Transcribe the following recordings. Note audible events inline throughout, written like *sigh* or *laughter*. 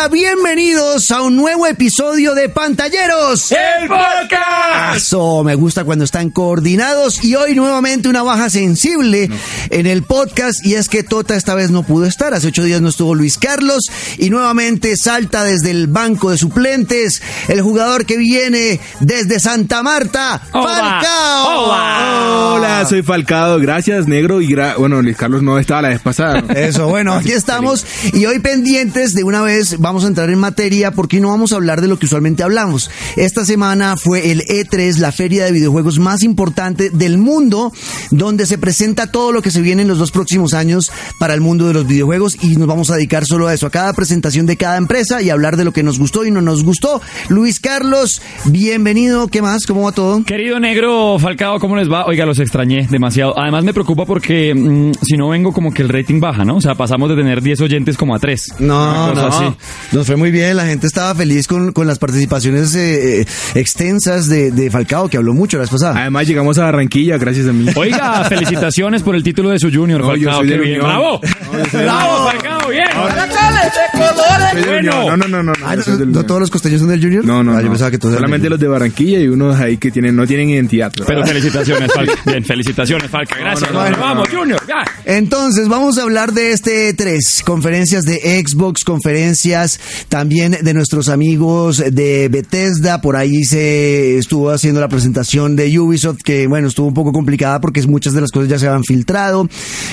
hola. Bienvenidos a un nuevo episodio de Pantalleros. ¡El podcast! Eso, me gusta cuando están coordinados y hoy nuevamente una baja sensible en el podcast y es que Tota esta vez no pudo estar. Hace ocho días no estuvo Luis Carlos y nuevamente salta desde el banco de suplentes el jugador que viene desde Santa Marta, Oba, Falcao. oba. Hola, soy Falcado, gracias negro y gra- bueno, Luis Carlos no estaba la vez pasada. ¿no? Eso, bueno, aquí estamos y hoy pendientes de una vez vamos a entrar en materia porque no vamos a hablar de lo que usualmente hablamos. Esta semana fue el E3, la feria de videojuegos más importante del mundo, donde se presenta todo lo que se viene en los dos próximos años para el mundo de los videojuegos y nos vamos a dedicar solo a eso, a cada presentación de cada empresa y hablar de lo que nos gustó y no nos gustó. Luis Carlos, bienvenido, ¿qué más? ¿Cómo va todo? Querido negro Falcao, ¿cómo les va? Oiga, los extrañé demasiado. Además me preocupa porque mm, si no vengo como que el rating baja, ¿no? O sea, pasamos de tener 10 oyentes como a 3. No, no, nos fue muy bien, la gente estaba feliz con, con las participaciones eh, eh, extensas de, de Falcao, que habló mucho la vez pasada. Además llegamos a Barranquilla gracias a mí. Oiga, felicitaciones por el título de su junior, No, yo soy. ¡Bravo! No, yo soy del ¡Bravo. Falcao! ¡Bien! Bueno. No, no, no, no. Ah, no, soy ¿no, del no Unión. todos los costeños son del Junior? No, no, Ah, yo no. pensaba que todos eran Solamente del los de Barranquilla y unos ahí que tienen no tienen identidad. Pero felicitaciones, Falca. *laughs* Bien, felicitaciones, Falca. Gracias. no, no, no, Vamos, no. Junior, ya. Entonces, vamos a hablar de este E3, conferencias de Xbox, conferencias también de nuestros amigos de Bethesda, por ahí se estuvo haciendo la presentación de Ubisoft, que bueno, estuvo un poco complicada porque muchas de las cosas ya se habían filtrado.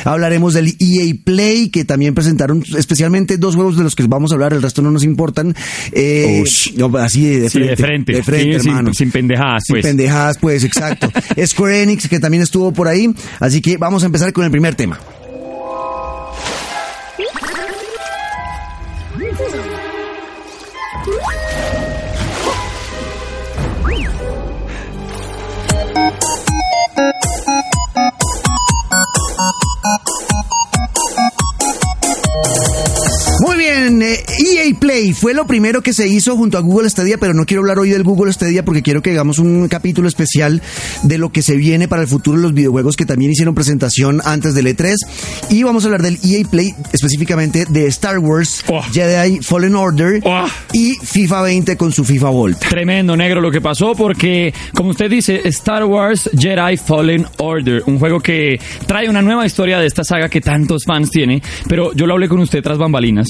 Hablaremos del EA Play, que también presentaron especialmente dos juegos de los que vamos a hablar, el resto no nos importan. Eh, no, así de Sí, frente. de frente. De frente, Sí, sin- hermano. sin pendejadas, Sin pues. pendejadas, pues, exacto. *laughs* Square Enix, que también estuvo por ahí. Así que vamos a empezar con el primer tema. Bien, eh, EA Play fue lo primero que se hizo junto a Google Stadia, pero no quiero hablar hoy del Google Stadia porque quiero que hagamos un capítulo especial de lo que se viene para el futuro de los videojuegos que también hicieron presentación antes del E3 y vamos a hablar del EA Play específicamente de Star Wars, Oh. Jedi Fallen Order Oh. y FIFA 20 con su FIFA Volt. Tremendo, negro, lo que pasó porque, como usted dice, Star Wars Jedi Fallen Order, un juego que trae una nueva historia de esta saga que tantos fans tiene, pero yo lo hablé con usted tras bambalinas,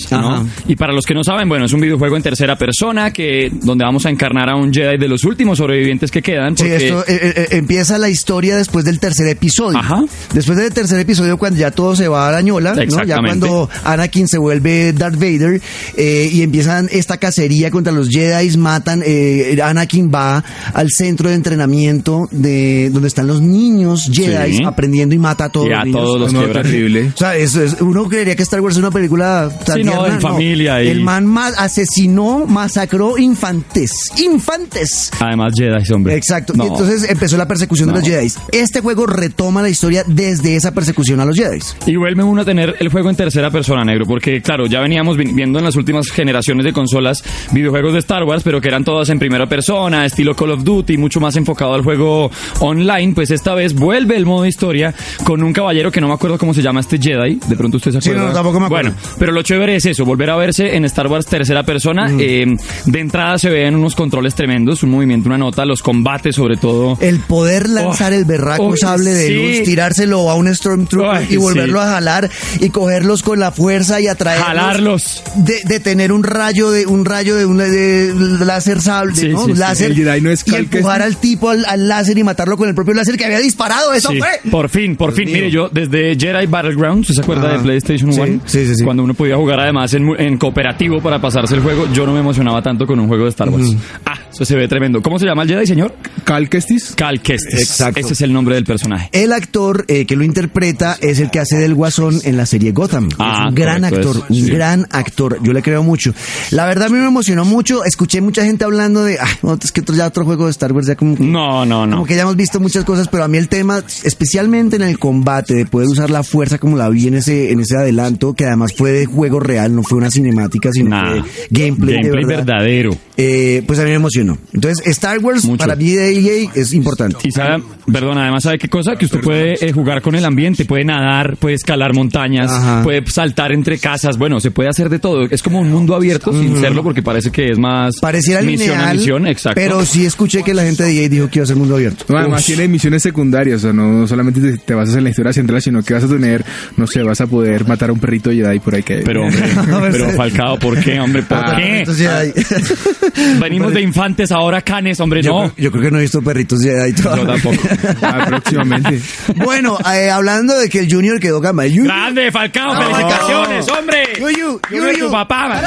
Y para los que no saben, bueno, es un videojuego en tercera persona que donde vamos a encarnar a un Jedi de los últimos sobrevivientes que quedan. Sí, porque- esto eh, eh, empieza la historia después del tercer episodio. Ajá. Después del tercer episodio, cuando ya todo se va a la ñola, ¿no? Ya cuando Anakin se vuelve Darth Vader eh, y empiezan esta cacería contra los Jedi, matan. eh, Anakin va al centro de entrenamiento de donde están los niños Jedi Sí. aprendiendo y mata a todos Y a los niños. todos los No, terrible. O sea, eso es, uno creería que Star Wars es una película tan Sí, no, familia y- El man ma- asesinó, masacró infantes. Infantes. Además, Jedi, hombre. Exacto. No. Y entonces empezó la persecución No. de los Jedi. Este juego retoma la historia desde esa persecución a los Jedi. Y vuelve uno a tener el juego en tercera persona, negro, porque claro, ya veníamos vi- viendo en las últimas generaciones de consolas videojuegos de Star Wars, pero que eran todas en primera persona, estilo Call of Duty, mucho más enfocado al juego online, pues esta vez vuelve el modo historia con un caballero que no me acuerdo cómo se llama este Jedi, de pronto usted se Sí, acuerda. no, tampoco me acuerdo. Bueno, pero lo chévere es eso, volver a verse en Star Wars tercera persona, eh, de entrada se ven unos controles tremendos, un movimiento, una nota, los combates sobre todo. El poder lanzar Oh, el berraco oh, sable de sí. luz, tirárselo a un Stormtrooper y volverlo sí. a jalar y cogerlos con la fuerza y atraerlos. Jalarlos. De, de tener un rayo de un rayo de un de láser sable, Sí, ¿no? sí, sí. láser. El Jedi no es y empujar al tipo al, al láser y matarlo con el propio láser que había disparado. Eso Sí, fue. Por fin, por fin. mío. Mire, yo desde Jedi Battlegrounds, ¿se acuerda Ajá. de PlayStation Sí, 1? sí, sí, sí. Cuando uno podía jugar además en, cooperativo para pasarse el juego, yo no me emocionaba tanto con un juego de Star Wars. Ah, eso se ve tremendo. ¿Cómo se llama el Jedi, señor? Cal Kestis. Cal Kestis. Exacto. Ese es el nombre del personaje. El actor eh, que lo interpreta es el que hace del Guasón en la serie Gotham. Ah, es un gran correcto, actor, es- un sí. gran actor. Yo le creo mucho. La verdad a mí me emocionó mucho. Escuché mucha gente hablando de, ah, no, es que otro, ya otro juego de Star Wars ya como que, No, no, no. como que ya hemos visto muchas cosas, pero a mí el tema, especialmente en el combate, de poder usar la fuerza como la vi en ese, en ese adelanto, que además fue de juego real, no fue una cinemática, sino Nah. fue gameplay, de Gameplay verdad. verdadero. Eh, pues a mí me emocionó. Entonces, Star Wars Mucho. para mí de EA es importante. Y sabe, perdón, además sabe qué cosa, que usted puede eh, jugar con el ambiente, puede nadar, puede escalar montañas, Ajá. puede saltar entre casas, bueno, se puede hacer de todo. Es como un mundo abierto sin serlo porque parece que es más Pareciera misión lineal, a misión, exacto. pero sí escuché que la gente de EA dijo que iba a ser mundo abierto. No, además tiene misiones secundarias, o sea, no solamente te, te basas en la historia central, sino que vas a tener, no sé, vas a poder matar a un perrito Jedi por ahí que... Pero, hombre, *laughs* *laughs* pero Falcado, ¿por qué, hombre? ¿Por Ah, qué? Ya hay- *laughs* Venimos de infantes, ahora canes, hombre, yo, no. creo- yo creo que no he visto perritos Jedi todavía. Yo tampoco. *laughs* Ah, próximamente. Bueno, eh, hablando de que el Junior quedó gama. El Grande, Falcao, No. felicitaciones, hombre. Yuyu, Yuyu. tu papá.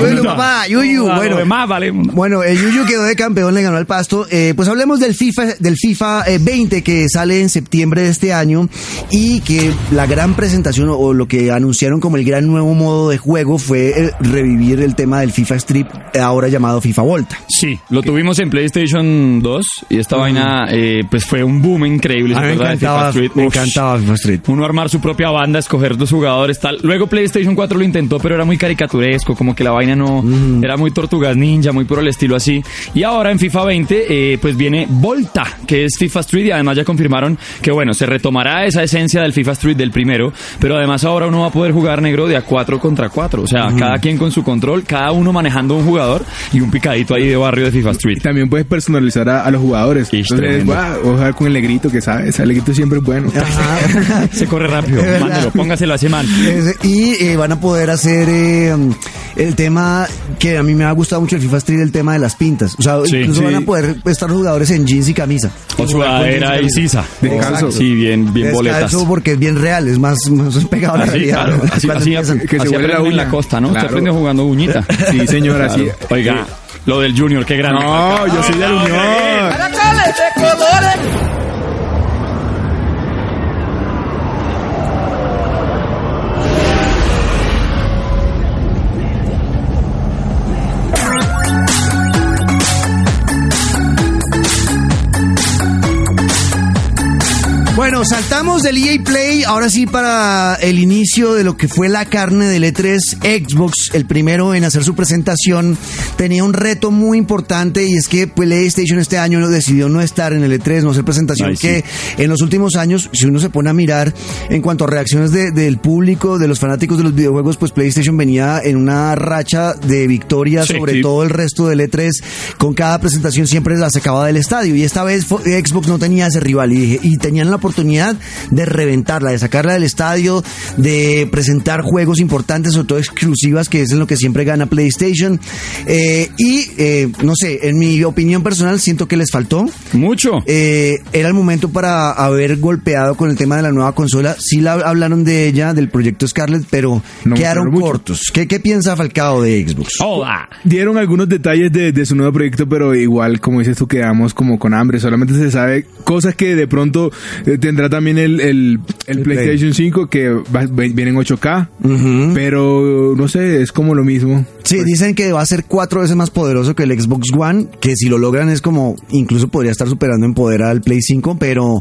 Bueno, papá, Yuyu, Ah, bueno. demás, vale. Bueno, el Yuyu quedó de campeón, le ganó al Pasto. Eh, pues hablemos del FIFA, del FIFA eh, 20 que sale en septiembre de este año y que la gran presentación o lo que anunciaron como el gran nuevo modo de juego fue eh, revivir el tema del FIFA Strip, eh, ahora llamado FIFA Volta. Sí, lo tuvimos en PlayStation 2 y esta vaina eh, pues fue un boom increíble. ¿se A mí me encantaba, FIFA Street? me encantaba FIFA Street. Uno armar su propia banda, escoger dos jugadores, tal. Luego PlayStation 4 lo intentó, pero era muy caricaturesco, como que la vaina no era muy tortugas ninja, muy por el estilo así. Y ahora en FIFA 20, eh, pues viene Volta, que es FIFA Street, y además ya confirmaron que bueno, se retomará esa esencia del FIFA Street del primero, pero además ahora uno va a poder jugar negro de a 4 contra 4. O sea, cada quien con su control, cada uno manejando un jugador y un picadito ahí de barrio de FIFA Street. Y también puedes personalizar a, a los jugadores. Ish, Entonces, jugar con el negrito que sabe, ese negrito siempre es bueno. *laughs* Se corre rápido, *laughs* mándelo, póngaselo a ese man. Y eh, van a poder hacer eh, el tema que a mí me ha gustado mucho el FIFA Street, el tema de las pintas. O sea, Sí, incluso sí. van a poder estar jugadores en jeans y camisa. O sudadera y sisa. Descalzo. Sí, bien, bien boletas. Descalzo porque es bien real, es más, más pegado a la Así, realidad. claro. Así. Que se huele la aprende en la uña. costa, ¿no? Usted Claro. aprendió jugando uñita. Sí, señor, así. Claro. Oiga, lo del Junior, qué grande. No, yo soy del Unión. Bueno, saltamos del EA Play, ahora sí para el inicio de lo que fue la carne del E3 Xbox, el primero en hacer su presentación, tenía un reto muy importante y es que PlayStation este año decidió no estar en el E3, no hacer presentación, Ay, sí. que en los últimos años, si uno se pone a mirar en cuanto a reacciones de- del público, de los fanáticos de los videojuegos, pues PlayStation venía en una racha de victoria Sí, sobre sí. todo el resto del E3, con cada presentación siempre la sacaba del estadio y esta vez Xbox no tenía ese rival y, y tenían la oportunidad de reventarla, de sacarla del estadio, de presentar juegos importantes, sobre todo exclusivas, que es en lo que siempre gana PlayStation. Eh, y eh, no sé, en mi opinión personal siento que les faltó. Mucho. Eh, era el momento para haber golpeado con el tema de la nueva consola. Sí la hablaron de ella, del proyecto Scarlett, pero No quedaron cortos. ¿Qué, ¿Qué piensa Falcao de Xbox? Hola. Dieron algunos detalles de, de su nuevo proyecto, pero igual, como dices tú, quedamos como con hambre. Solamente se sabe cosas que de pronto eh, tendrá también el, el, el El PlayStation 5, que va- viene en 8K, Ujú. pero no sé, es como lo mismo. Sí, dicen que va a ser cuatro veces más poderoso que el Xbox One, que si lo logran es como, incluso podría estar superando en poder al Play 5, pero,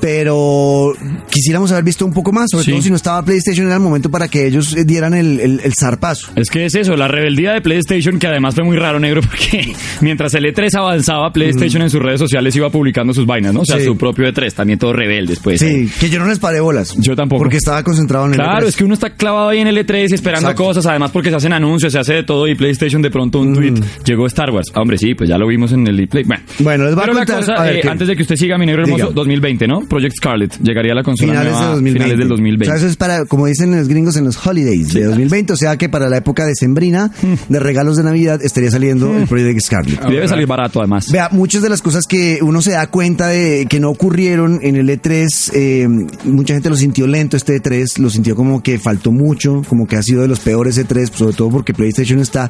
pero quisiéramos haber visto un poco más, sobre Sí. todo si no estaba PlayStation, era el momento para que ellos dieran el, el, el zarpazo. Es que es eso, la rebeldía de PlayStation, que además fue muy raro, negro, *laughs* porque mientras el E3 avanzaba, PlayStation en sus redes sociales iba publicando sus vainas, ¿no? O sea, Sí. su propio E3, también todo rebeldes, pues. Sí, que yo no les paré bolas. Yo tampoco. Porque estaba concentrado en el Claro, E3. es que uno está clavado ahí en el E3 esperando Exacto. cosas, además porque se hacen anuncios, se hace de todo y PlayStation de pronto un tweet llegó Star Wars. Ah, hombre, sí, pues ya lo vimos en el E-Play. Bueno, Bueno, les voy a Pero la contar- cosa, a ver, eh, antes de que usted siga, mi negro hermoso, Diga. 2020, ¿no? Project Scarlet, llegaría a la consola Finales nueva de 2020. finales del 2020. O sea, eso es para, como dicen los gringos, en los holidays de 2020. O sea que para la época decembrina Mm. de regalos de Navidad estaría saliendo el Project Scarlet. Y debe salir barato además. Vea, muchas de las cosas que uno se da cuenta de que no ocurrieron en el E3, eh, mucha gente lo sintió lento este E3, lo sintió como que faltó mucho, como que ha sido de los peores E3, sobre todo porque PlayStation está.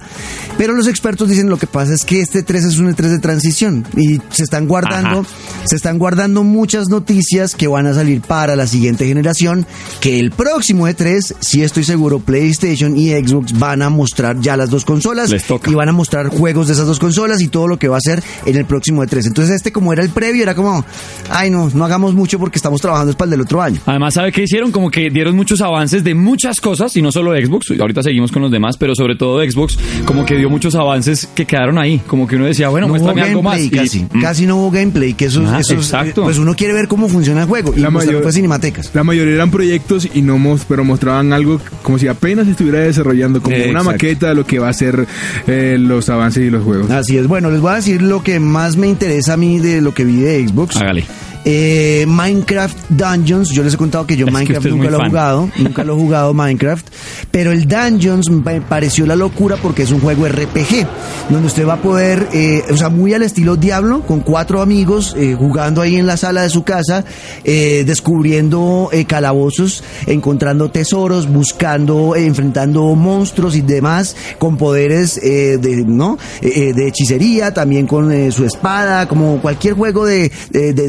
Pero los expertos dicen lo que pasa es que este E3 es un E3 de transición y se están guardando, se están guardando muchas noticias que van a salir para la siguiente generación, que el próximo E3, sí estoy seguro, PlayStation y Xbox van a mostrar ya las dos consolas Les toca. y van a mostrar juegos de esas dos consolas y todo lo que va a ser en el próximo E3. Entonces este como era el previo era como, ay no, no hagamos mucho porque estamos trabajando trabajando es para el del otro año. Además, ¿sabe qué hicieron? Como que dieron muchos avances de muchas cosas, y no solo de Xbox, ahorita seguimos con los demás, pero sobre todo de Xbox, como que dio muchos avances que quedaron ahí, como que uno decía, bueno, no hubo muéstrame algo más. gameplay y- casi, mm. casi no hubo gameplay, que eso, Ah, eso exacto. pues uno quiere ver cómo funciona el juego. Y La mayor- fue cinematecas. La mayoría eran proyectos y no pero mostraban algo como si apenas estuviera desarrollando, como una maqueta de lo que va a ser eh, los avances y los juegos. Así es. Bueno, les voy a decir lo que más me interesa a mí de lo que vi de Xbox. Hágale. Eh, Minecraft Dungeons, yo les he contado que yo Es Minecraft nunca lo he jugado, *laughs* nunca lo he jugado Minecraft, pero el Dungeons me pareció la locura porque es un juego RPG, donde usted va a poder, eh, o sea, muy al estilo Diablo, con cuatro amigos, eh, jugando ahí en la sala de su casa, eh, descubriendo calabozos, encontrando tesoros, buscando, enfrentando monstruos y demás, con poderes de, ¿no? De hechicería, también con su espada, como cualquier juego de, de, de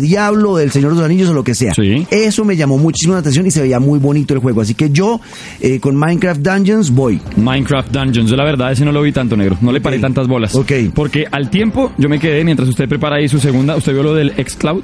Diablo, del Señor de los Anillos o lo que sea. Sí. Eso me llamó muchísimo la atención y se veía muy bonito el juego. Así que yo eh, con Minecraft Dungeons voy. Minecraft Dungeons, yo la verdad ese no lo vi tanto negro, no le paré tantas bolas. Ok. Porque al tiempo yo me quedé mientras usted prepara ahí su segunda, usted vio lo del xCloud.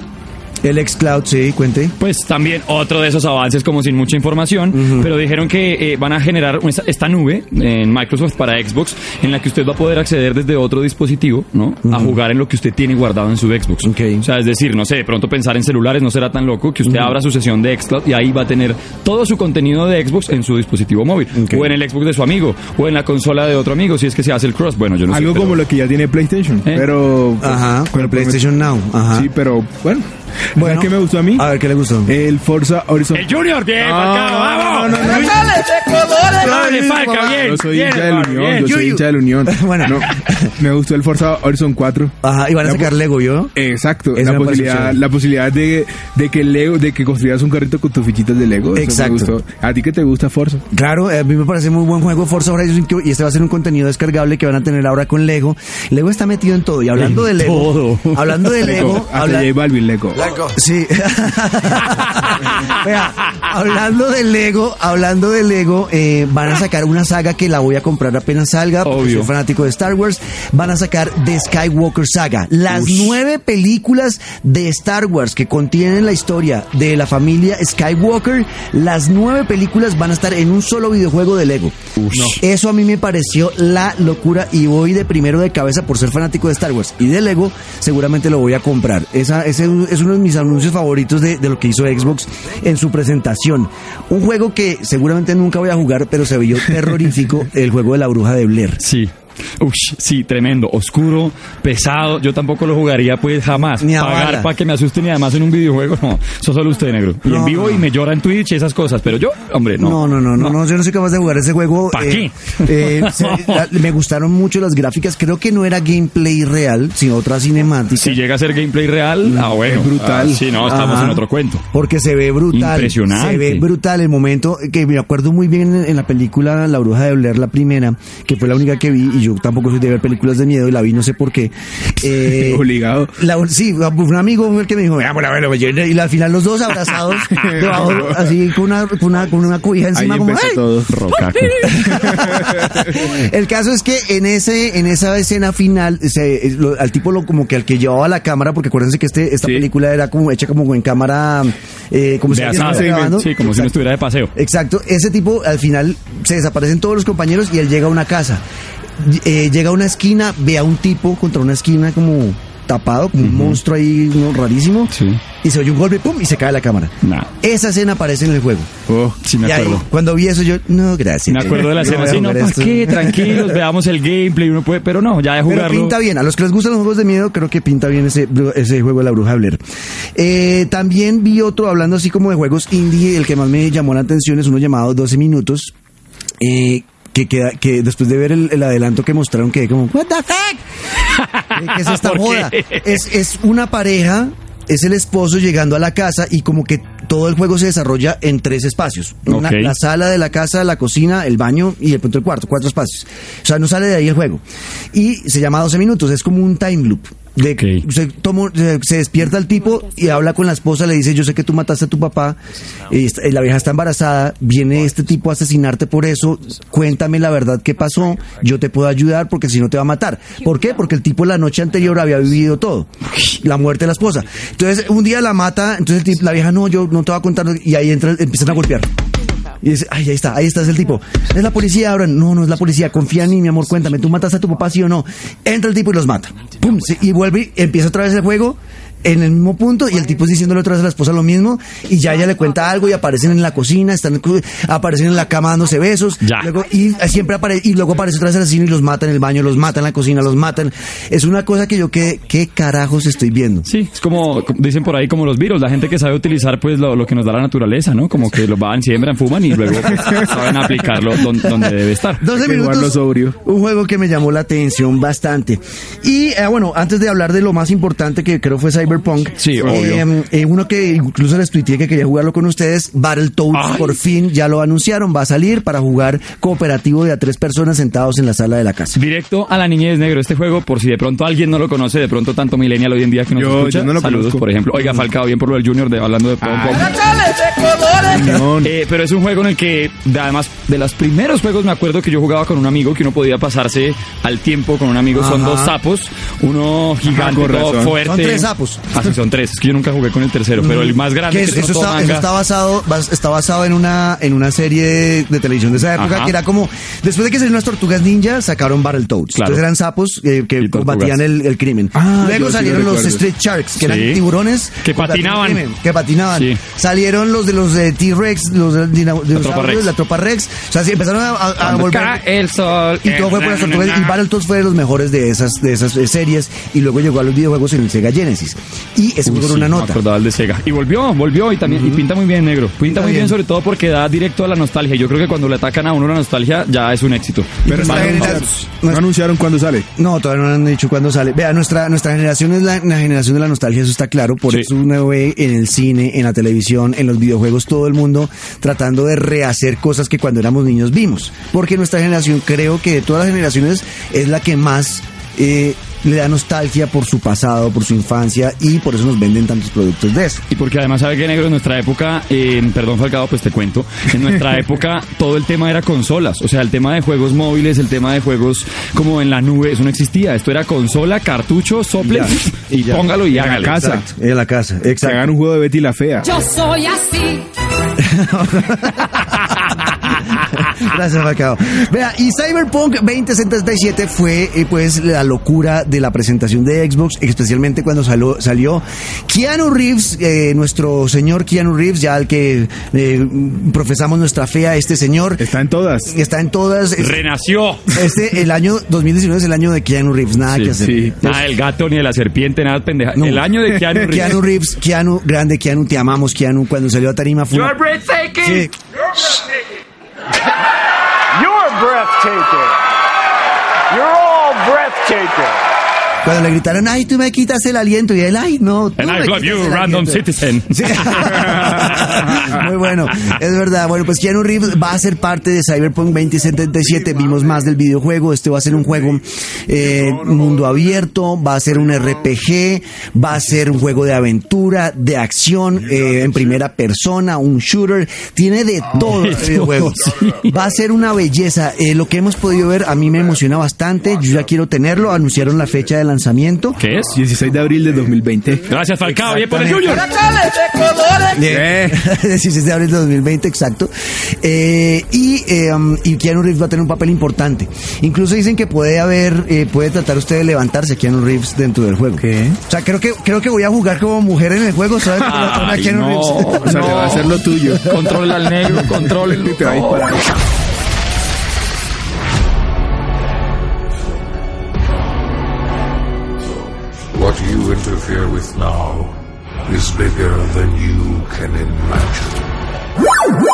El xCloud, sí, cuente. Pues también otro de esos avances como sin mucha información, pero dijeron que eh, van a generar esta, esta nube en Microsoft para Xbox en la que usted va a poder acceder desde otro dispositivo, ¿no? A jugar en lo que usted tiene guardado en su Xbox. Ok. O sea, es decir, no sé, de pronto pensar en celulares no será tan loco que usted abra su sesión de xCloud y ahí va a tener todo su contenido de Xbox en su dispositivo móvil, Ok. o en el Xbox de su amigo, o en la consola de otro amigo, si es que se hace el cross. Bueno, yo no sé. Algo pero- como lo que ya tiene PlayStation, ¿Eh? pero... Ajá, con el pero- PlayStation Now. Ajá. Sí, pero bueno. Bueno. ¿Sabes qué me gustó a mí? A ver, ¿qué le gustó? El Forza Horizon. El Junior, bien, No, Falcao, vamos. no, no, no. Dale, Falca, bien. Yo soy bien, hincha del Unión, bien. yo soy hincha del Unión. *laughs* Bueno. No, me gustó el Forza Horizon 4. Ajá, y van a sacar Lego, ¿yo? Exacto, la posibilidad, la posibilidad de, de que Lego, de que construyas un carrito con tus fichitas de Lego. eso me Exacto. gustó. ¿A ti qué te gusta Forza? Claro, a mí me parece muy buen juego Forza Horizon y este va a ser un contenido descargable que van a tener ahora con Lego. Lego está metido en todo y hablando de Lego, todo. hablando de Lego, *laughs* J Balvin Lego. Sí. *laughs* Vea, hablando de Lego, hablando de Lego, eh, van a sacar una saga que la voy a comprar apenas salga. porque Obvio. Soy fanático de Star Wars. Van a sacar The Skywalker Saga. Las nueve películas de Star Wars que contienen la historia de la familia Skywalker, las nueve películas van a estar en un solo videojuego de Lego. Eso a mí me pareció la locura y voy de primero de cabeza por ser fanático de Star Wars y de Lego, seguramente lo voy a comprar. Esa, ese es uno de mis anuncios favoritos de, de lo que hizo Xbox en su presentación. Un juego que seguramente nunca voy a jugar, pero se vio *laughs* terrorífico, el juego de la bruja de Blair. Sí. Ush, sí, tremendo, oscuro, pesado. Yo tampoco lo jugaría, pues jamás. Ni a Pagar para que me asusten y además en un videojuego, no. Eso solo usted, negro. Y No, en vivo no. y me llora en Twitch y esas cosas. Pero yo, hombre, no. No, no, no, no, no, yo no soy capaz de jugar ese juego. ¿Pa' Eh, qué? eh, *laughs* se- la- me gustaron mucho las gráficas. Creo que no era gameplay real, sino otra cinemática. Si llega a ser gameplay real, ah, bueno. es brutal. Ah, sí, no, estamos Ajá. en otro cuento. Porque se ve brutal. Impresionante. Se ve brutal el momento que me acuerdo muy bien en, en la película La Bruja de Blair, la primera, que fue la única que vi, y yo tampoco soy de ver películas de miedo y la vi no sé por qué. *laughs* Eh, Obligado. la- sí, un amigo fue el que me dijo, veámosla, bueno, y al final los dos abrazados, *laughs* debajo, así con una, con una, con una cobija Ahí encima, como, empezó. *laughs* El caso es que en ese en esa escena final se, lo- al tipo lo como que al que llevaba la cámara porque acuérdense que este esta Sí. película era como hecha como en cámara eh, como si De alguien asado. estuviera grabando. Sí, como si no estuviera de paseo. Exacto, ese tipo al final se desaparecen todos los compañeros y él llega a una casa. Eh, llega a una esquina, ve a un tipo contra una esquina como tapado, como un monstruo ahí ¿no? rarísimo, Sí. y se oye un golpe, pum, y se cae la cámara. Nah. Esa escena aparece en el juego. Oh, Sí, me y ahí, acuerdo. cuando vi eso yo, no, gracias. Me acuerdo de la escena a así, no, ¿para qué? Tranquilos, veamos el gameplay, uno puede, pero no, ya de Pero jugarlo. pinta bien. A los que les gustan los juegos de miedo, creo que pinta bien ese, ese juego de la bruja Blair. Eh, también vi otro, hablando así como de juegos indie, el que más me llamó la atención es uno llamado 12 minutos. Eh, que, queda, que después de ver el, el adelanto que mostraron, quedé como, ¿What the fuck? *laughs* ¿Qué es esta qué? Es, es una pareja, es el esposo llegando a la casa y como que todo el juego se desarrolla en tres espacios. Una- la sala de la casa, la cocina, el baño y el cuarto, cuatro espacios. O sea, no sale de ahí el juego. Y se llama 12 minutos, es como un time loop. De, Ok. se, se, se despierta el tipo y habla con la esposa, le dice, yo sé que tú mataste a tu papá, y y la vieja está embarazada, viene este tipo a asesinarte por eso, cuéntame la verdad qué pasó, yo te puedo ayudar porque si no te va a matar. ¿Por qué? Porque el tipo la noche anterior había vivido todo, la muerte de la esposa. Entonces un día la mata, entonces el tipo- la vieja, no, yo no te voy a contar, y ahí entra, empiezan a golpear. Y dice, ay, ahí está, ahí está es el tipo. Es la policía ahora. No, no es la policía. Confía en mí, mi amor. Cuéntame, ¿tú mataste a tu papá, sí o no? Entra el tipo y los mata. Pum, y vuelve, empieza otra vez el juego en el mismo punto y el tipo es diciéndole otra vez a la esposa lo mismo y ya ella le cuenta algo y aparecen en la cocina, están aparecen en la cama dándose besos Ya. luego y siempre aparece y luego aparece otra vez el asesino y los mata en el baño, los mata en la cocina, los matan. Es una cosa que yo que qué carajos estoy viendo. Sí, es como, dicen por ahí, como los virus, la gente que sabe utilizar pues lo, lo que nos da la naturaleza, ¿no? Como que lo van, siembran, fuman y luego pues, *laughs* saben aplicarlo don- donde debe estar. 12 Hay que minutos. sobrio. Un juego que me llamó la atención bastante. Y eh, bueno, antes de hablar de lo más importante que creo fue Cyberpunk, Sí, eh, obvio. eh, uno que incluso les tuiteé que quería jugarlo con ustedes, Battletoads, Ay. por fin ya lo anunciaron, va a salir para jugar cooperativo de a tres personas sentados en la sala de la casa. Directo a la niñez negro este juego, por si de pronto alguien no lo conoce, de pronto tanto millennial hoy en día que nos Yo- escucha. yo no lo Saludos, conozco. por ejemplo. Oiga, Falcao, bien por lo del Junior, de, hablando de Pong Pong. Cañón. Eh, pero es un juego en el que, de- además, de los primeros juegos me acuerdo que yo jugaba con un amigo, que uno podía pasarse al tiempo con un amigo. Son Ajá. dos sapos, uno gigante, todo razón. fuerte. Son tres sapos. Ah, sí, son tres. Es que yo nunca jugué con el tercero, pero el más grande Que que es- tiene eso, está, eso está basado bas- está basado en una en una serie de, de televisión de esa época Ajá. que era como después de que salieron las tortugas ninja sacaron Battletoads Claro. entonces eran sapos eh, que combatían el, el crimen Ah, luego yo sí lo salieron los. Street Sharks que Sí. eran tiburones Que patinaban. crimen, que patinaban Sí. salieron los de los de T-Rex los de dina- dinosaurios, Rex. la tropa Rex o sea sí, empezaron a, a- a Cuando volver el sol. y todo fue por las tortugas y Battletoads fue de los mejores de esas de esas eh, series y luego llegó a los videojuegos en el Sega Genesis y sí, una me nota acordaba el de Sega. Y volvió, volvió y también y pinta muy bien negro. Pinta, muy bien. bien. sobre todo porque da directo a la nostalgia. Yo creo que cuando le atacan a uno la nostalgia ya es un éxito. Pero no anunciaron, generación- no anunciaron cuándo sale. No, todavía no han dicho cuándo sale. Vea, nuestra, nuestra generación es la, la generación de la nostalgia, eso está claro. Por Sí. eso uno ve en el cine, en la televisión, en los videojuegos, todo el mundo tratando de rehacer cosas que cuando éramos niños vimos. Porque nuestra generación, creo que de todas las generaciones, es la que más eh, le da nostalgia por su pasado, por su infancia, y por eso nos venden tantos productos de eso. Y porque además sabe que negro en nuestra época, eh, perdón Falcao, pues te cuento, en nuestra *laughs* época todo el tema era consolas, o sea, el tema de juegos móviles, el tema de juegos como en la nube, eso no existía, esto era consola, cartucho, sople *laughs* Y póngalo y En la hágale. casa. Exacto, en la casa, Que hagan un juego de Betty la Fea. Yo soy así. *laughs* Gracias, Macao. Vea, y Cyberpunk 2077 fue eh, pues la locura de la presentación de Xbox, especialmente cuando salió, salió Keanu Reeves, eh, nuestro señor Keanu Reeves, ya al que eh, profesamos nuestra fe a este señor. Está en todas. Está en todas. es- Renació. Este, el año 2019 es el año de Keanu Reeves, nada Sí, que hacer. sí. Nada del gato ni de la serpiente, nada pendeja. No. El año de *laughs* Keanu Reeves. Keanu Reeves, Keanu, grande Keanu, te amamos Keanu, cuando salió a tarima fue You're breathtaking. Sí. You're breathtaking. You're breathtaking. You're all breathtaking. Cuando le gritaron, ay, tú me quitas el aliento. Y él, ay, no. tú And me I love you, el random aliento". citizen. Sí. *laughs* Muy bueno, es verdad. Bueno, pues Keanu Reeves va a ser parte de Cyberpunk 2077. Vimos más del videojuego. Este va a ser un juego eh, mundo abierto, va a ser un RPG, va a ser un juego de aventura, de acción, eh, en primera persona, un shooter. Tiene de todo este videojuego. Va a ser una belleza. Eh, lo que hemos podido ver a mí me emociona bastante. Yo ya quiero tenerlo. Anunciaron la fecha de lanzamiento. ¿Qué es? 16 de abril de 2020. Gracias, Falcao. Bien por el. Junior. Eh, 16 de abril de 2020, exacto. Eh, y, eh, um, y Keanu Reeves va a tener un papel importante. Incluso dicen que puede haber, eh, puede tratar usted de levantarse Keanu Reeves dentro del juego. ¿Qué? O sea, creo que, creo que voy a jugar como mujer en el juego, ¿sabes? Ay, Keanu no, Reeves. O sea, te va a hacer lo tuyo. Controla al negro, controla *laughs* interfere with now is bigger than you can imagine.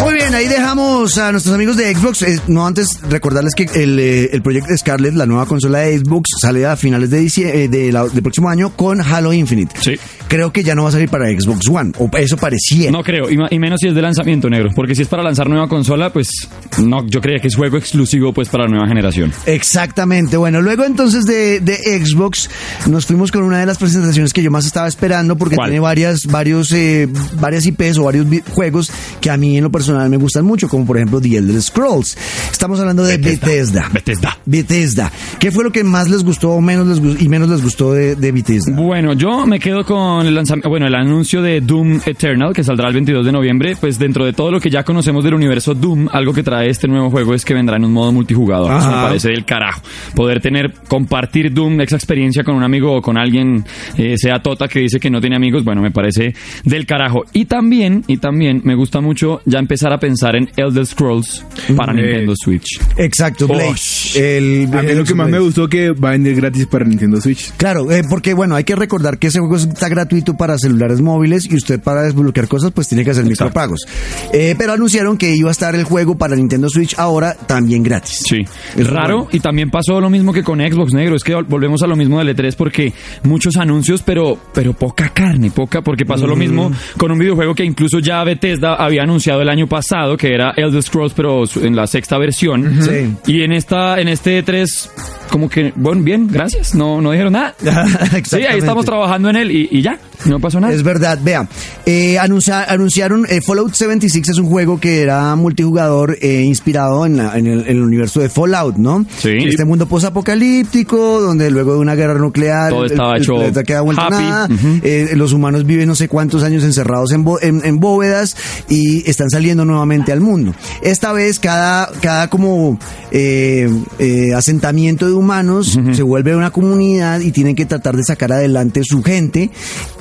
Muy bien, ahí dejamos a nuestros amigos de Xbox. Eh, no antes recordarles que el, eh, el proyecto Scarlet, la nueva consola de Xbox, sale a finales de eh, de la- del próximo año con Halo Infinite. Sí. Creo que ya no va a salir para Xbox One, o eso parecía. No creo, y, menos si es de lanzamiento negro, porque si es para lanzar nueva consola, pues no, yo creía que es juego exclusivo pues para la nueva generación. Exactamente. Bueno, luego entonces de, de Xbox nos fuimos con una de las presentaciones que yo más estaba esperando porque ¿Cuál? tiene varias, varios, eh, varias IPs o varios juegos que a mí en lo personal me gustan mucho, como por ejemplo The Elder Scrolls. Estamos hablando de Bethesda. Bethesda. Bethesda. ¿Qué fue lo que más les gustó o menos les y menos les gustó de, de Bethesda? Bueno, yo me quedo con el lanzamiento, bueno, el anuncio de Doom Eternal, que saldrá el 22 de noviembre, pues dentro de todo lo que ya conocemos del universo Doom, algo que trae este nuevo juego es que vendrá en un modo multijugador. Eso me parece del carajo. Poder tener, compartir Doom, esa experiencia con un amigo o con alguien, eh, sea Tota que dice que no tiene amigos, bueno, me parece del carajo. Y también, y también me gusta mucho ya empezar a pensar en Elder Scrolls para Eh. Nintendo Switch. Exacto, Blade. El, A mí lo que más me gustó que va a venir gratis para Nintendo Switch. Claro, eh, porque bueno, hay que recordar que ese juego está gratuito para celulares móviles y usted para desbloquear cosas pues tiene que hacer Exacto. micropagos. Eh, pero anunciaron que iba a estar el juego para Nintendo Switch ahora también gratis. Sí, Es raro bueno. y también pasó lo mismo que con Xbox Negro, es que vol- volvemos a lo mismo del E3 porque muchos anuncios pero pero poca carne, poca porque pasó lo mismo con un videojuego que incluso ya Bethesda había anunciado el año pasado que era Elder Scrolls pero en la sexta versión Sí. y en esta en este E3 como que bueno, bien, gracias, no no dijeron nada. *laughs* Sí, ahí estamos trabajando en él y, y ya, no pasó nada. Es verdad, vea, eh, anuncia- anunciaron eh, Fallout 76 es un juego que era multijugador eh, inspirado en, la- en el, en el universo de Fallout, ¿no? Sí. Este mundo posapocalíptico donde luego de una guerra nuclear Todo el- estaba el, hecho queda vuelto happy. nada, eh, los humanos viven no sé cuántos años encerrados en, en, en bóvedas y están saliendo nuevamente al mundo. Esta vez cada, cada como asentamiento de humanos se vuelve una comunidad y tienen que tratar de sacar adelante su gente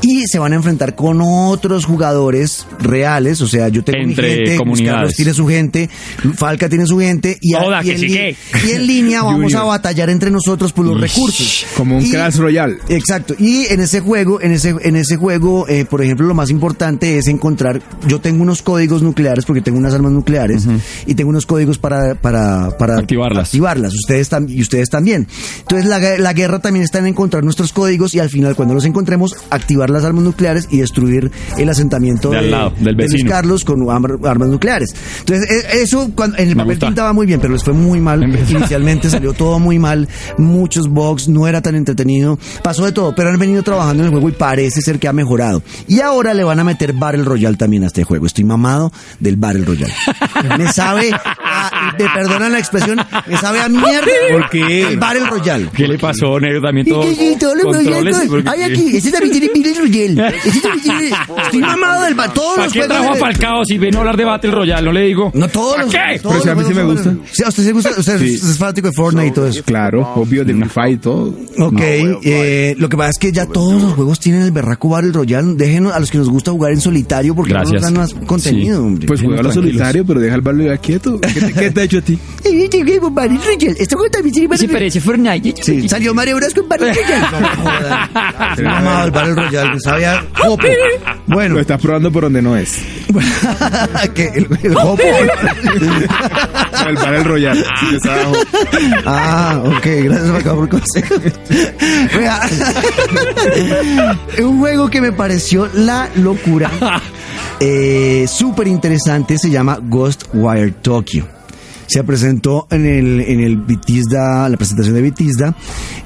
y se van a enfrentar con otros jugadores reales, o sea, yo tengo mi gente, comunidades. Carlos tiene su gente, Falca tiene su gente y, y en, sí li- que. y en línea *laughs* vamos a batallar entre nosotros por los recursos. Como un Y- Clash Royale. Exacto. Y en ese juego, en ese, en ese juego, eh, por ejemplo, lo más importante es encontrar. Yo tengo unos códigos nucleares porque tengo unas armas nucleares y tengo unos códigos para para para Activarlas. Activarlas. Ustedes tam- y ustedes también. Entonces la, la guerra también está en encontrar nuestros códigos y al final cuando los encontremos activar las armas nucleares y destruir el asentamiento De al lado, del de Luis. Carlos con ar- armas nucleares. Entonces eh, eso cuando, en el Me papel gusta. pintaba muy bien, pero les fue muy mal. *laughs* Inicialmente salió todo muy mal, muchos bugs, no era tan entretenido, pasó de todo, pero han venido trabajando en el juego y parece ser que ha mejorado. Y ahora le van a meter Battle Royale también a este juego. Estoy mamado del Battle Royale. Me sabe, a, me perdonan la expresión, me sabe a mierda. *laughs* ¿Por qué? El Battle Royale. ¿Qué le pasó, Negro? También Y todo que sí, todos los controles, Royale, porque- Ay, aquí, ese también tiene Battle Royale. Ese también tiene, *laughs* estoy mamado del Todos ¿Para qué trajo a Falcao si veno a hablar de Battle Royale? No le digo. No todos ¿Para los qué? todos Pero si a mí sí me gusta. Sí, a usted se gusta, usted Sí. es- fanático de Fortnite y todo eso. Claro, obvio, de Free Fire y todo. Ok, eh, lo que pasa es que ya todos los juegos tienen el berraco Battle Royale. Déjenos a los que nos gusta jugar en solitario porque no nos dan más contenido, Sí. hombre. Pues juega solitario, pero deja el Battle quieto. *laughs* ¿Qué te, qué ha hecho a ti? Battle Royale. Este juego también tiene Battle Se parece Fortnite. Sí, salió Mario Bros con Battle Royale. No jodan. Battle Royale. que Sabía jopo. Bueno, Lo estás probando por donde no es. *laughs* que el, el jopo. El Battle Royale. Sí. Ah, ok, gracias Maca, por el consejo. Vea, un juego que me pareció la locura, eh, súper interesante, se llama Ghostwire Tokyo. Se presentó en el, en el Bethesda, la presentación de Bethesda.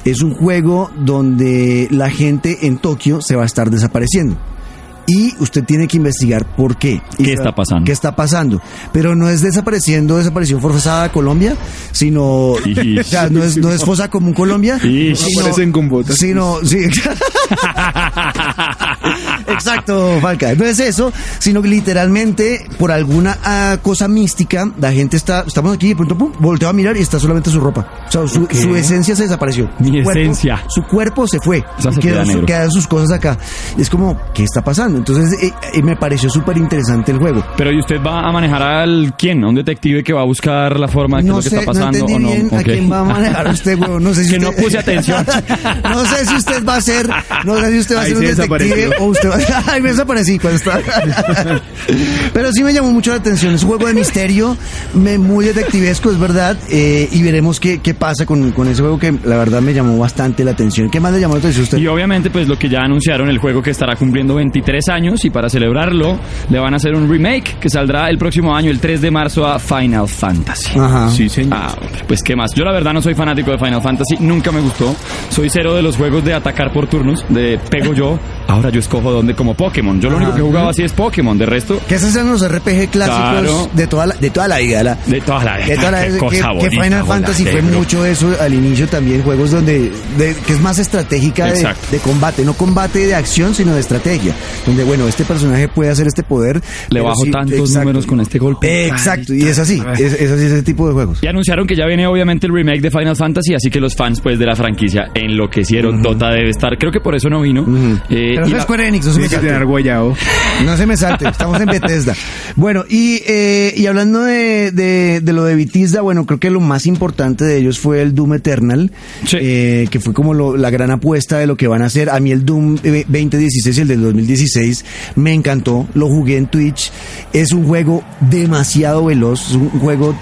Es un juego donde la gente en Tokio se va a estar desapareciendo. Y usted tiene que investigar por qué. Y ¿Qué está pasando? ¿Qué está pasando? Pero no es desapareciendo, desaparición forzada a Colombia, sino, Ish. *laughs* o sea, no es, no es fosa común Colombia, Ish. sino- Aparecen con botas. sino, sí, *laughs* *laughs* exacto, Falca, no es eso, sino que literalmente por alguna ah, cosa mística, la gente está, estamos aquí y de pronto pum, volteo a mirar y está solamente su ropa, o sea, su, esencia se desapareció, Mi Su cuerpo- esencia. su cuerpo se fue, Esa y se quedó queda su- negro. quedan sus cosas acá, es como, ¿qué está pasando? Entonces, eh, eh, me pareció súper interesante el juego. Pero ¿y usted va a manejar al quién? ¿A un detective que va a buscar la forma de qué es No lo que sé, está no pasando entendí o no? bien a quién va a manejar usted, huevón. No sé si *laughs* Que no usted- puse atención. *laughs* no sé si usted va a ser, no sé si usted va a ser un detective o usted va Ay, *laughs* me desaparecí cuando estaba. Pero sí me llamó mucho la atención. Es un juego de misterio, me- muy detectivesco, es verdad. eh, y veremos qué, qué pasa con, con ese juego que la verdad me llamó bastante la atención. ¿Qué más le llamó la atención a usted? Y obviamente, pues lo que ya anunciaron, el juego que estará cumpliendo 23 años y para celebrarlo le van a hacer un remake que saldrá el próximo año, el 3 de marzo, a Final Fantasy. Ajá. Sí, señor. Ah, pues qué más. Yo la verdad no soy fanático de Final Fantasy, nunca me gustó. Soy cero de los juegos de atacar por turnos, de pego yo, ahora yo escojo dónde como Pokémon. Yo lo único que he jugado así es Pokémon, de resto, Que esos eran los RPG clásicos Claro. de, toda la, de toda la vida. La, de toda la de toda la *laughs* Qué que, cosa que bonita, Final Fantasy fue mucho eso al inicio también, juegos donde de- que es más estratégica de, combate, no combate de acción, sino de estrategia, donde bueno, este personaje puede hacer este poder. Le bajo sí, tantos exacto. números con este golpe. Exacto, y es así, es, es así ese tipo de juegos. Y anunciaron que ya viene obviamente el remake de Final Fantasy, así que los fans pues de la franquicia enloquecieron. Dota debe estar, creo que por eso no vino. Eh, Pero y eso la- es Square Enix, no me que salte. tener guayao. No se me salte, estamos en Bethesda. Bueno, y, eh, y hablando de, de, de lo de Bethesda, bueno, creo que lo más importante de ellos fue el Doom Eternal, Sí. eh, que fue como lo- la gran apuesta de lo que van a hacer. A mí el Doom eh, 2016 y el del 2016 me encantó, lo jugué en Twitch. Es un juego demasiado veloz, es un juego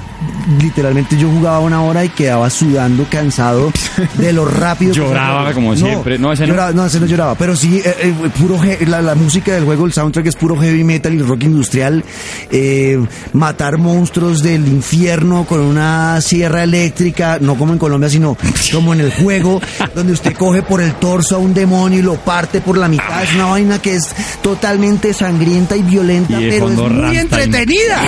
literalmente yo jugaba una hora y quedaba sudando, cansado de lo rápido. *laughs* Lloraba como siempre. No, ese no. lloraba, no, ese no lloraba, pero sí, eh, eh, puro la, la música del juego, el soundtrack es puro heavy metal y rock industrial. eh, matar monstruos del infierno con una sierra eléctrica, no como en Colombia, sino *laughs* como en el juego, donde usted coge por el torso a un demonio y lo parte por la mitad. Es una vaina que es totalmente sangrienta y violenta, Y pero es muy entretenida.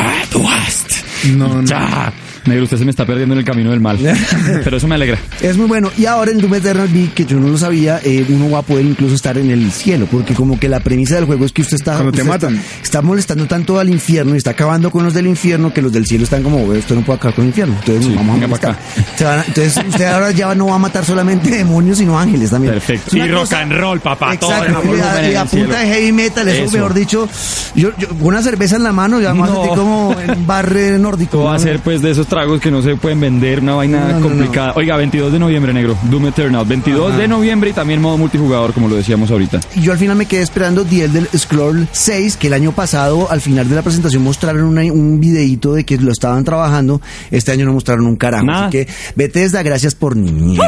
No, no. Ya. Negro, usted se me está perdiendo en el camino del mal. *laughs* Pero eso me alegra. Es muy bueno. Y ahora en Doom Eternal vi que yo no lo sabía, eh, uno va a poder incluso estar en el cielo, porque como que la premisa del juego es que usted está... Cuando te usted matan. Está, está molestando tanto al infierno y está acabando con los del infierno que los del cielo están como, "Ve, usted no puede acabar con el infierno. Entonces Sí, nos vamos a a- entonces usted ahora ya no va a matar solamente *laughs* demonios, sino ángeles también. Perfecto. Y rock and roll, papá, todo en Exacto. el Y a, y a punta cielo. de heavy metal, eso, Eso. mejor dicho, yo, yo una cerveza en la mano, ya me No. como en un bar eh, nórdico. Todo va a ¿no? ser pues de esos tragos que no se pueden vender, una vaina No, no, no. complicada. Oiga, 22 de noviembre, negro. Doom Eternal. 22 de noviembre y también modo multijugador, como lo decíamos ahorita. Y yo al final me quedé esperando The Elder Scroll 6, que el año pasado, al final de la presentación, mostraron una- un videito de que lo estaban trabajando. Este año no mostraron un carajo. Nada. Así que, Bethesda, gracias por niñez.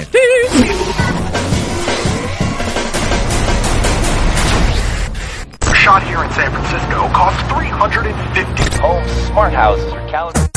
shot here in San Francisco costs 350 Homes, smart houses, or calendar.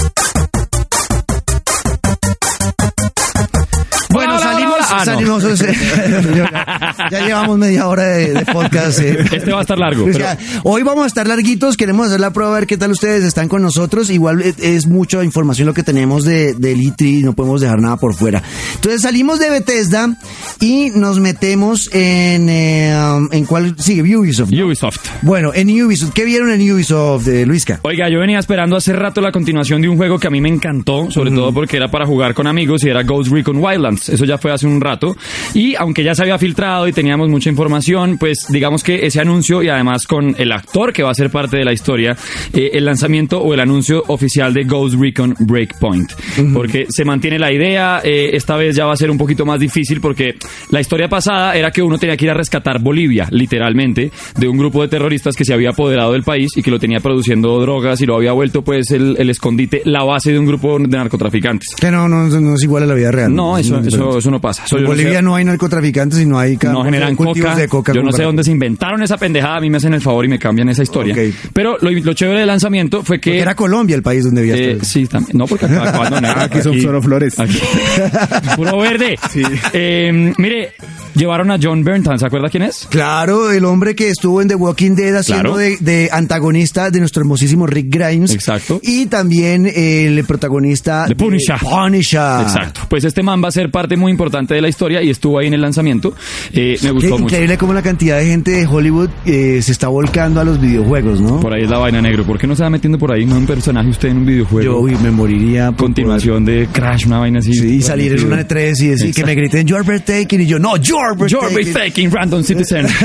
Salimos. Ah, no. ya, *laughs* ya llevamos media hora de, de podcast. eh. Este va a estar largo, O pero- sea, hoy vamos a estar larguitos, queremos hacer la prueba, a ver qué tal ustedes están con nosotros. Igual es, es mucha información lo que tenemos de, del E3, no podemos dejar nada por fuera. Entonces salimos de Bethesda y nos metemos en, eh, um, en cuál sigue, Ubisoft. ¿no? Ubisoft. Bueno, en Ubisoft, ¿qué vieron en Ubisoft, eh, Luisca? Oiga, yo venía esperando hace rato la continuación de un juego que a mí me encantó, sobre todo porque era para jugar con amigos y era Ghost Recon Wildlands. Eso ya fue hace un rato. Y aunque ya se había filtrado y teníamos mucha información, pues digamos que ese anuncio y además con el actor que va a ser parte de la historia, eh, el lanzamiento o el anuncio oficial de Ghost Recon Breakpoint. Porque se mantiene la idea, eh, esta vez ya va a ser un poquito más difícil porque la historia pasada era que uno tenía que ir a rescatar Bolivia, literalmente, de un grupo de terroristas que se había apoderado del país y que lo tenía produciendo drogas y lo había vuelto pues el, el escondite, la base de un grupo de narcotraficantes. Que no, no, no es igual a la vida real. No, eso, es eso, no pasa. Eso En yo no sé- Bolivia no hay narcotraficantes y no hay no generan cultivos coca. de coca. Yo no sé dónde se inventaron esa pendejada. A mí me hacen el favor y me cambian esa historia. Pero lo, lo chévere del lanzamiento fue que. Porque era Colombia el país donde había Eh, esto. sí, también. No, porque acá, acá no, *laughs* Aquí son solo flores. Aquí. *laughs* Puro verde. Sí. Eh, mire, llevaron a John Bernthal. ¿Se acuerda quién es? Claro, el hombre que estuvo en The Walking Dead haciendo Claro. de, de antagonista de nuestro hermosísimo Rick Grimes. Exacto. Y también el protagonista The Punisher. Punisher. Exacto. Pues este man va a ser parte muy importante de la historia y estuvo ahí en el lanzamiento. Eh, me Qué gustó mucho. increíble cómo la cantidad de gente de Hollywood eh, se está volcando a los videojuegos, ¿no? Por ahí es la vaina negro. ¿Por qué no se va metiendo por ahí no un personaje usted en un videojuego? Yo uy, me moriría. por Continuación de Crash, una vaina así. poder- Sí, y salir en una E3 y decir que me griten You're breathtaking y yo, no, You're breathtaking. breathtaking, Random Citizen. *laughs*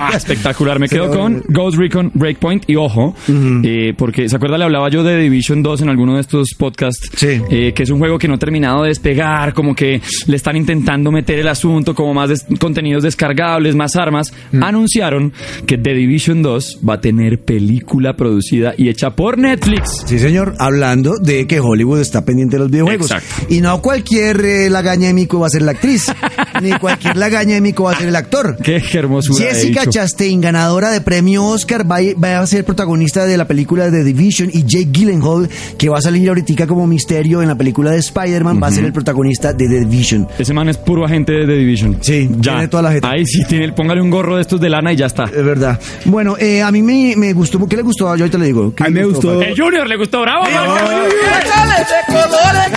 Ah, espectacular. Me quedo con Ghost Recon Breakpoint y ojo, eh, porque ¿se acuerda? Le hablaba yo de Division 2 en alguno de estos podcasts. Sí. eh, que es un juego que no ha terminado de despegar, como que le están intentando meter el asunto, como más des- contenidos descargables, más armas. Anunciaron que The Division 2 va a tener película producida y hecha por Netflix. Sí, señor, hablando de que Hollywood está pendiente de los videojuegos. Exacto. Y no cualquier eh, lagaña de mico va a ser la actriz, *laughs* ni cualquier lagaña de mico va a ser el actor. Qué hermosura. Jessica. Chastain, ganadora de premio Oscar, va, va a ser protagonista de la película The Division y Jake Gyllenhaal, que va a salir ahorita como misterio en la película de Spider-Man, va a ser el protagonista de The Division. Ese man es puro agente de The Division. Sí, ya. tiene toda la jeta. Ahí sí, tiene, póngale un gorro de estos de lana y ya está. Es verdad. Bueno, eh, a mí me, me gustó. ¿Qué le gustó? Yo ahorita le digo. ¿Qué A mí le me gustó- Pablo? El Junior le gustó, bravo.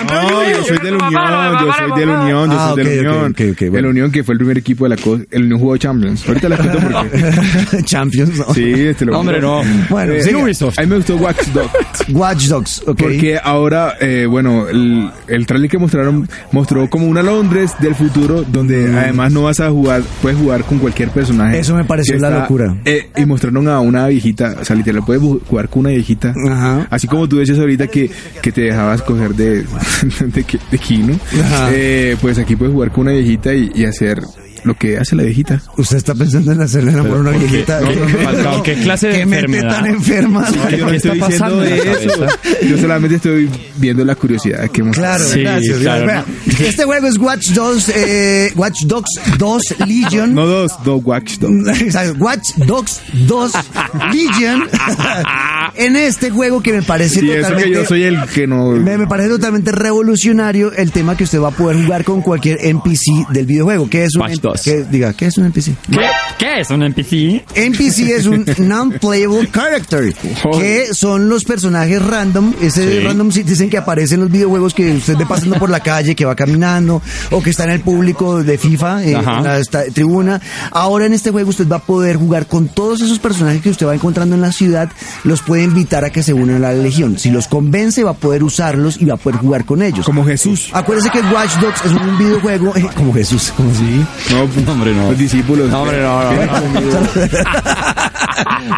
No, yo soy de la Unión, yo soy de la Unión, yo Ah, soy de la Unión. De la Unión que fue el primer equipo de la cosa. El Unión jugó Champions. Ahorita les cuento por qué. *laughs* Champions. ¿no? Sí, este lo Hombre, no. Bueno, Eh. Ubisoft. A mí me gustó Watch Dogs. *laughs* Watch Dogs, ok. Porque ahora, eh, bueno, el, el trailer que mostraron mostró como una Londres del futuro donde además no vas a jugar, puedes jugar con cualquier personaje. Eso me pareció la locura. eh, y mostraron a una viejita, o sea, literal, puedes jugar con una viejita. Ajá. Así como tú decías ahorita que, que te dejabas coger de, *laughs* de, Ki- de Kino, Ajá. eh, pues aquí puedes jugar con una viejita y, y hacer lo que hace la viejita. Usted está pensando en hacerle enamor a una viejita. No, no, no, ¿qué clase de ¿Qué enfermedad? tan enferma? No, yo no ¿Qué estoy está diciendo de eso. Yo solamente estoy viendo la curiosidad que hemos Claro, Sí, gracias. claro, *laughs* Este juego es Watch Dogs, eh, Watch Dogs 2 Legion. No dos, dos Watch Dogs. *laughs* Watch Dogs 2 Legion. *laughs* en este juego que me parece Y eso totalmente... que yo soy el que no... Me, me parece totalmente revolucionario el tema que usted va a poder jugar con cualquier NPC del videojuego. ¿Qué es un NPC? Dogs. ¿Qué- diga, ¿qué es un NPC? ¿Qué, ¿Qué es un NPC? NPC es un *laughs* non-playable character, que son los personajes random, ese Sí. random citizen que aparece en los videojuegos que usted ve pasando por la calle, que va caminando, o que está en el público de FIFA, eh, en la esta- tribuna. Ahora en este juego usted va a poder jugar con todos esos personajes que usted va encontrando en la ciudad, los puede invitar a que se unan a la legión. Si los convence, va a poder usarlos y va a poder jugar con ellos. Como Jesús. Acuérdese que Watch Dogs es un videojuego eh, *laughs* como Jesús, como No, pues, Hombre, no. Los discípulos. No, hombre, no, no, no.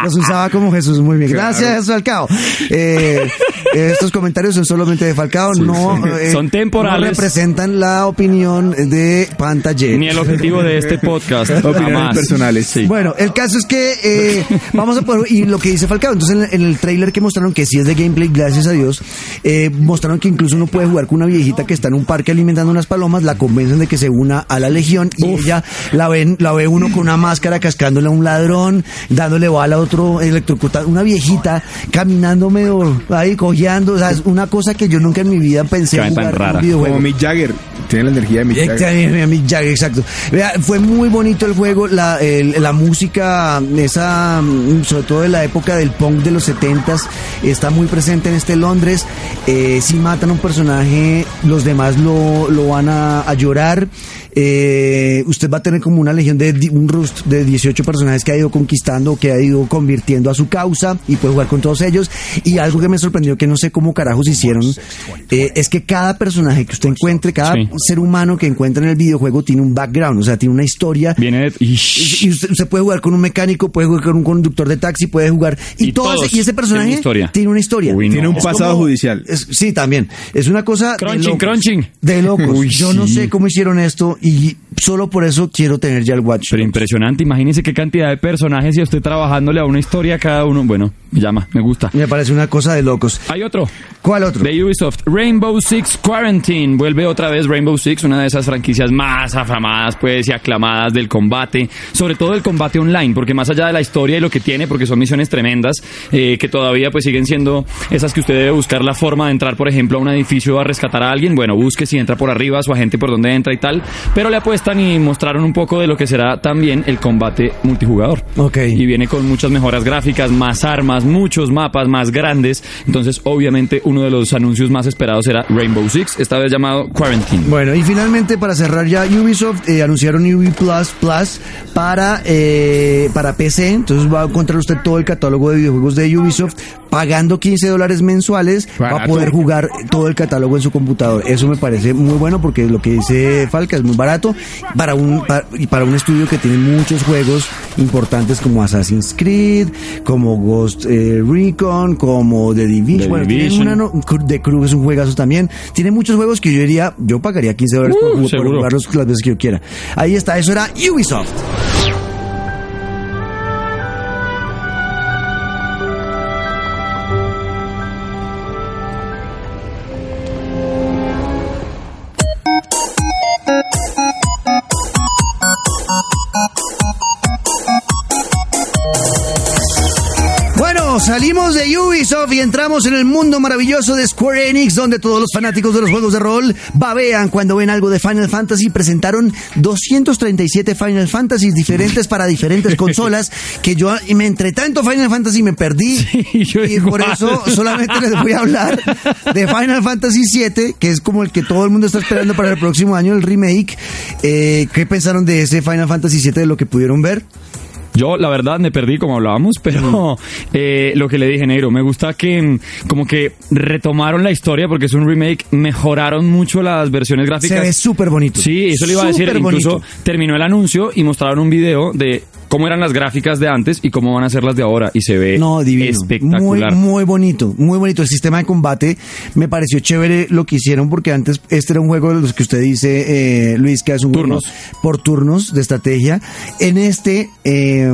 *laughs* Los usaba como Jesús. Muy bien. Claro. Gracias, Falcao. Eh, estos comentarios son solamente de Falcao, no eh, Son temporales. No representan la opinión de Pantalla. Ni el objetivo de este podcast. *laughs* Opiniones jamás. personales. Sí. Bueno, el caso es que eh, vamos a poder, y lo que dice Falcao, entonces en, el- en el trailer que mostraron, que sí es de gameplay, gracias a Dios, eh, mostraron que incluso uno puede jugar con una viejita que está en un parque alimentando unas palomas, la convencen de que se una a la legión y ella la ven, la ve uno con una máscara cascándole a un ladrón, dándole bala a otro electrocutado, una viejita caminando medio ahí cojeando, o sea, es una cosa que yo nunca en mi vida pensé tan jugar en un videojuego. Como Mick Jagger. Tiene la energía de Mick Jagger. Mick Jagger, exacto. Vea, fue muy bonito el juego, la, el- la música, esa, mm, sobre todo de la época del punk de los 70s, está muy presente en este Londres. Eh, si matan a un personaje, los demás lo, lo van a, a llorar. Eh, usted va a tener como una legión de di- un rust de 18 personajes que ha ido conquistando, que ha ido convirtiendo a su causa y puede jugar con todos ellos. Y algo que me sorprendió, que no sé cómo carajos hicieron, eh, es que cada personaje que usted encuentre, cada Sí. ser humano que encuentra en el videojuego tiene un background, o sea, tiene una historia. Viene de... Y usted, usted puede jugar con un mecánico, puede jugar con un conductor de taxi, puede jugar. Y, Y todo todos ese, y ese personaje historia. tiene una historia. Uy, no. Tiene un Es pasado como- judicial. es- sí, también. Es una cosa. de Crunching, locos. crunching. De *laughs* locos. Uy, Yo no sé cómo hicieron esto y solo por eso quiero tener ya el Watch. Pero impresionante, imagínese qué cantidad de personajes y a usted trabajándole a una historia a cada uno. Bueno, me llama, me gusta. Me parece una cosa de locos. Hay otro. ¿Cuál otro? De Ubisoft, Rainbow Six Quarantine. Vuelve otra vez Rainbow Six, una de esas franquicias más afamadas, pues, y aclamadas del combate. Sobre todo el combate online, porque más allá de la historia y lo que tiene, porque son misiones tremendas, eh, que todavía pues siguen siendo esas que usted debe buscar la forma de entrar, por ejemplo, a un edificio a rescatar a alguien. Bueno, busque si entra por arriba, su agente por dónde entra y tal. Pero le y mostraron un poco de lo que será también el combate multijugador. Ok. Y viene con muchas mejoras gráficas, más armas, muchos mapas más grandes. Entonces, obviamente, uno de los anuncios más esperados será Rainbow Six, esta vez llamado Quarantine. Bueno, y finalmente para cerrar ya Ubisoft eh, anunciaron Ubi Plus Plus para eh, para PC, entonces va a encontrar usted todo el catálogo de videojuegos de Ubisoft pagando 15 dólares mensuales va a Barato. poder jugar todo el catálogo en su computador. Eso me parece muy bueno porque lo que dice Falca es muy barato para un, para, y para un estudio que tiene muchos juegos importantes como Assassin's Creed, como Ghost eh, Recon, como The Division. The bueno, tienen Division. una, no, The Crew es un juegazo también. Tiene muchos juegos que yo diría, yo pagaría 15 dólares por, Uh, por seguro. jugarlos las veces que yo quiera. Ahí está, eso era Ubisoft. Salimos de Ubisoft y entramos en el mundo maravilloso de Square Enix, donde todos los fanáticos de los juegos de rol babean cuando ven algo de Final Fantasy. Presentaron 237 Final Fantasies diferentes para diferentes *laughs* consolas, que yo me entre tanto Final Fantasy me perdí. Sí, yo y por eso solamente les voy a hablar de Final Fantasy VII, que es como el que todo el mundo está esperando para el próximo año, el remake. Eh, ¿Qué pensaron de ese Final Fantasy VII, de lo que pudieron ver? Yo, la verdad, me perdí como hablábamos, pero *laughs* eh, lo que le dije, Negro, me gusta que mm, como que retomaron la historia porque es un remake, mejoraron mucho las versiones gráficas. Se ve súper bonito. Sí, eso le iba a decir. Súper Incluso bonito. terminó el anuncio y mostraron un video de cómo eran las gráficas de antes y cómo van a ser las de ahora. Y se ve No, divino. espectacular. Muy, muy bonito, muy bonito. El sistema de combate me pareció chévere lo que hicieron porque antes este era un juego de los que usted dice, eh, Luis, que es un Turnos. juego por turnos de estrategia. En este eh,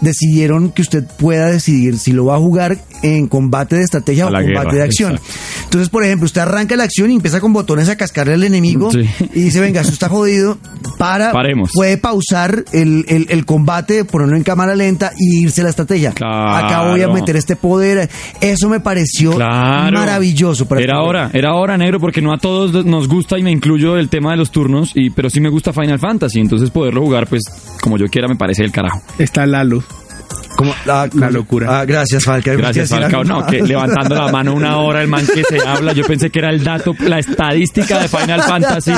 decidieron que usted pueda decidir si lo va a jugar en combate de estrategia o combate guerra, de acción. exacto. Entonces, por ejemplo, usted arranca la acción y empieza con botones a cascarle al enemigo Sí. y dice, venga, esto está jodido, para, Paremos. puede pausar el, el, el combate, ponerlo en cámara lenta y irse a la estrategia. Claro. Acá voy a meter este poder. Eso me pareció Claro. maravilloso. para era este hora, era hora, negro, porque no a todos nos gusta y me incluyo el tema de los turnos, y pero sí me gusta Final Fantasy, entonces poderlo jugar, pues, como yo quiera, me parece el carajo. Está Lalo. Como, ah, La locura. Ah, gracias, Falca. Gracias, Falcao. No, que *laughs* levantando la mano una hora el man que se habla. Yo pensé que era el dato, la estadística de Final Fantasy.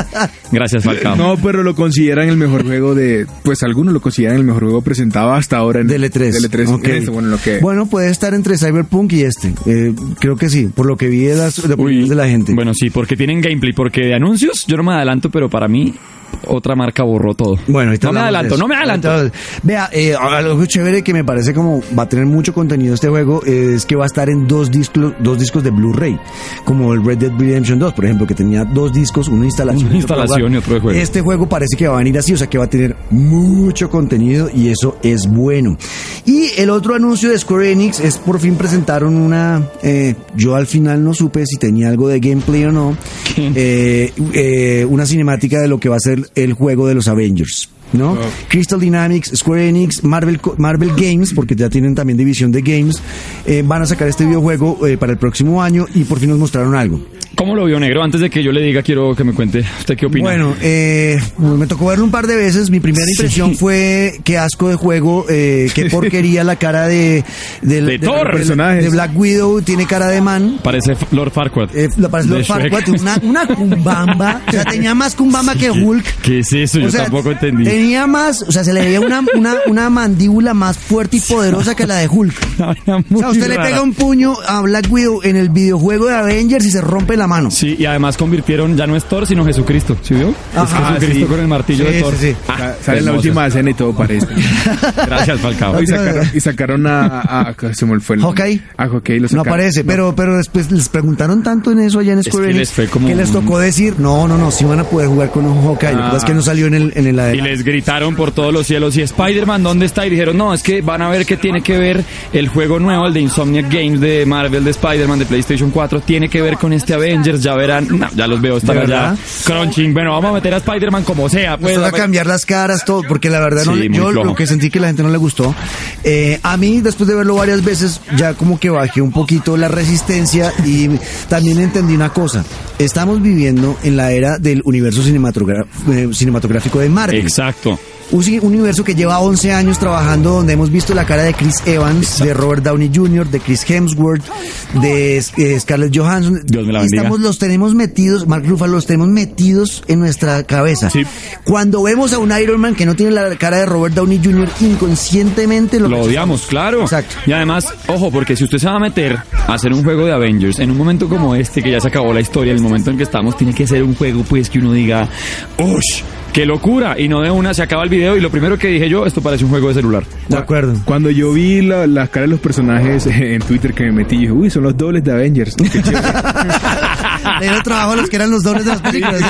Gracias, Falcao. No, pero lo consideran el mejor juego de. Pues algunos lo consideran el mejor juego presentado hasta ahora en Del E3. Del E3. Ok. Eso, bueno, lo que. Bueno, puede estar entre Cyberpunk y este. Eh, creo que sí, por lo que vi de las de opiniones de la gente. Bueno, sí, porque tienen gameplay, porque de anuncios yo no me adelanto, pero para mí otra marca borró todo. Bueno, no me adelanto, no me adelanto. Vea, eh, algo chévere que me parece como va a tener mucho contenido este juego es que va a estar en dos discos, dos discos de Blu-ray, como el Red Dead Redemption 2, por ejemplo, que tenía dos discos, una instalación, Una y otro para instalación y otro de juego. Este juego parece que va a venir así, o sea que va a tener mucho contenido y eso es bueno. Y el otro anuncio de Square Enix es por fin presentaron una, eh, yo al final no supe si tenía algo de gameplay o no, eh, eh, una cinemática de lo que va a ser el juego de los Avengers. ¿No? Crystal Dynamics, Square Enix, Marvel, Marvel Games, porque ya tienen también división de games, eh, van a sacar este videojuego eh, para el próximo año y por fin nos mostraron algo. ¿Cómo lo vio negro? Antes de que yo le diga, quiero que me cuente. ¿Usted qué opina? Bueno, eh, me tocó verlo un par de veces. Mi primera impresión fue qué asco de juego, eh, qué *laughs* porquería la cara de, del- De Thor. de, de Black Widow, tiene cara de man. Parece Lord Farquaad. Eh, parece De Lord. Farquaad, una, una cumbamba, *laughs* o sea, tenía más cumbamba que Hulk. ¿Qué es eso? Yo O sea, tampoco entendí. Tenía más, o sea, se le veía una, una, una mandíbula más fuerte y poderosa que la de Hulk. *laughs* O sea, usted le rara. pega un puño a Black Widow en el videojuego de Avengers y se rompe la mano. Sí, y además convirtieron, ya no es Thor, sino Jesucristo. ¿Sí vio? Ajá, es Jesucristo sí. con el martillo Sí, de Thor. sí, sí. Ah, Sa- Sale en la última escena y todo parece. *laughs* Gracias, Falcao. y, sacaron, y sacaron a, a, a- Se me fue el Hawkeye. A Hawkeye lo No sacaron. aparece, pero, pero después les preguntaron tanto en eso allá en Square que Enix les fue como que les tocó decir, no, no, no, sí van a poder jugar con un Hawkeye. Lo que pasa es que no salió en el, en el Y les gritaron por todos los cielos, ¿y Spider-Man dónde está? Y dijeron, no, es que van a ver que tiene que ver el juego nuevo, el de Insomniac Games de Marvel, de Spider-Man, de PlayStation 4, tiene que ver con este Avengers, ya verán, no, ya los veo estar ¿De allá verdad? crunching, bueno, vamos a meter a Spider-Man como sea, Pues pues. a cambiar las caras, todo, porque la verdad no, Sí, yo flojo. lo que sentí que la gente no le gustó. Eh, a mí, después de verlo varias veces, ya como que bajé un poquito la resistencia y también entendí una cosa. Estamos viviendo en la era del universo eh, cinematográfico de Marvel. Exacto. Un universo que lleva 11 años trabajando, donde hemos visto la cara de Chris Evans, de Robert Downey Jr., de Chris Hemsworth, de eh, Scarlett Johansson. Dios me la bendiga. Estamos, los tenemos metidos, Mark Ruffalo, los tenemos metidos en nuestra cabeza. Sí. Cuando vemos a un Iron Man que no tiene la cara de Robert Downey Jr., inconscientemente lo, Lo odiamos, claro. Exacto. Y además, ojo, porque si usted se va a meter a hacer un juego de Avengers en un momento como este, que ya se acabó la historia, el momento en que estamos, tiene que ser un juego, pues, que uno diga, ¡Ush! Qué locura. Y no de una se acaba el video y lo primero que dije yo, esto parece un juego de celular. De acuerdo. Cuando yo vi la- las caras de los personajes en Twitter que me metí, dije, uy, son los dobles de Avengers. Qué chévere. *laughs* Le dieron trabajo a los que eran los dobles de las películas.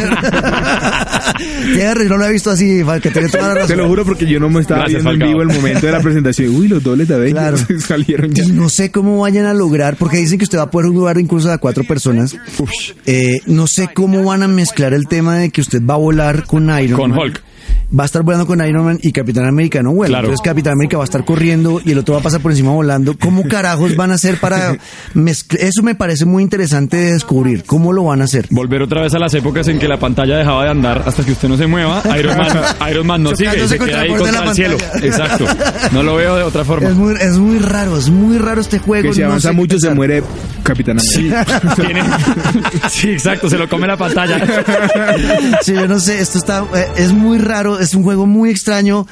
Jerry, no lo he visto así, que tiene toda la razón. Te lo juro porque yo no me estaba Gracias, viendo en vivo el momento de la presentación. Uy, los dobles de Avengers Claro. *laughs* salieron ya. Y no sé cómo vayan a lograr, porque dicen que usted va a poder jugar incluso a cuatro personas. Eh, no sé cómo van a mezclar el tema de que usted va a volar con Iron Con Man. Hulk. Va a estar volando con Iron Man y Capitán América no vuela. Claro. Entonces Capitán América va a estar corriendo y el otro va a pasar por encima volando. ¿Cómo *laughs* carajos van a hacer para mezclar? Eso me parece muy interesante de descubrir. ¿Cómo lo van a hacer? Volver otra vez a las épocas en que la pantalla dejaba de andar hasta que usted no se mueva. Iron Man, *laughs* Iron Man no sigue, se queda ahí contra el cielo. Exacto. No lo veo de otra forma. Es muy, es muy raro, es muy raro este juego. Que si no avanza mucho se muere Capitán América. *laughs* Tiene- Sí, exacto, se lo come la pantalla. Sí, yo no sé, esto está, eh, es muy raro, es un juego muy extraño,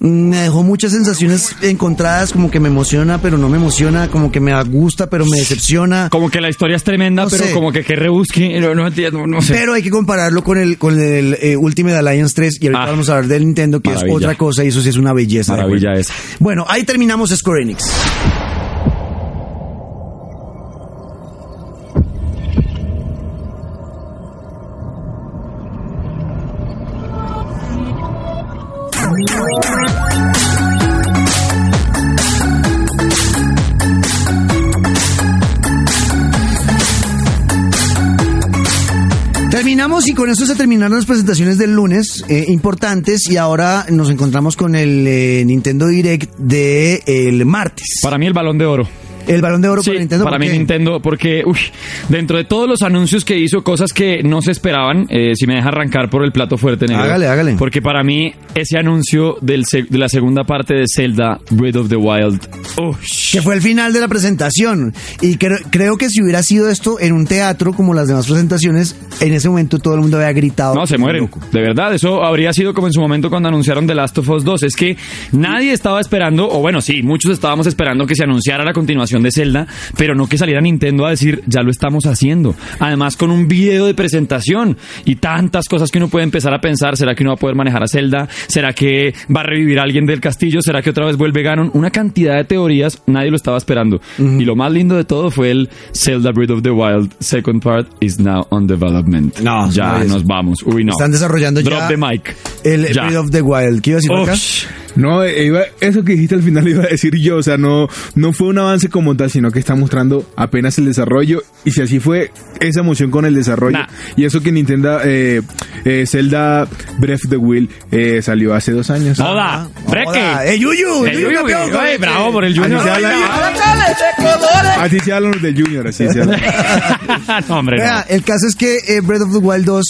Mm, me dejó muchas sensaciones encontradas, como que me emociona, pero no me emociona, como que me gusta, pero me decepciona. Como que la historia es tremenda, No pero sé. como que que rebusque, no, no entiendo, no sé. Pero hay que compararlo con el, con el eh, Ultimate Alliance 3 y ahorita Ah. vamos a hablar del Nintendo, que Maravilla. es otra cosa y eso sí es una belleza. Maravilla. Bueno, ahí terminamos Square Enix. Las presentaciones del lunes eh, importantes y ahora nos encontramos con el eh, Nintendo Direct de el martes. Para mí el balón de oro. El balón de oro Sí, para Nintendo. para ¿por mí qué? Nintendo, porque uy, dentro de todos los anuncios que hizo, cosas que no se esperaban, eh, si me deja arrancar por el plato fuerte, negro. Hágale, hágale. Porque para mí ese anuncio del de la segunda parte de Zelda, Breath of the Wild, ush, que fue el final de la presentación. Y cre- creo que si hubiera sido esto en un teatro como las demás presentaciones, en ese momento todo el mundo había gritado. No, se mueren. Loco. De verdad, eso habría sido como en su momento cuando anunciaron The Last of Us 2. Es que nadie estaba esperando, o bueno, sí, muchos estábamos esperando que se anunciara la continuación de Zelda, pero no que saliera Nintendo a decir, ya lo estamos haciendo. Además, con un video de presentación y tantas cosas que uno puede empezar a pensar. ¿Será que uno va a poder manejar a Zelda? ¿Será que va a revivir a alguien del castillo? ¿Será que otra vez vuelve Ganon? Una cantidad de teorías, nadie lo estaba esperando. Y lo más lindo de todo fue el Zelda Breath of the Wild Second Part is now on development. No, ya no nos vamos. Uy, no. Están desarrollando Drop ya the mic. el Ya. Breath of the Wild. ¿Qué iba a decir acá? No, eh, iba- eso que dijiste al final *laughs* iba a decir yo, o sea, no, no fue un avance como tal, sino que está mostrando apenas el desarrollo, y si así fue, esa emoción con el desarrollo, Nah. y eso que Nintendo, eh, eh, Zelda Breath of the Wild eh, salió hace dos años. Joda, breque. Joda. ¡Eh, Yuyu! El Yuyu campeón, bravo por el Así Junior. se habla- Así se hablan los del Junior, así se hablan. *laughs* no, hombre, no. Vea, el caso es que eh, Breath of the Wild 2,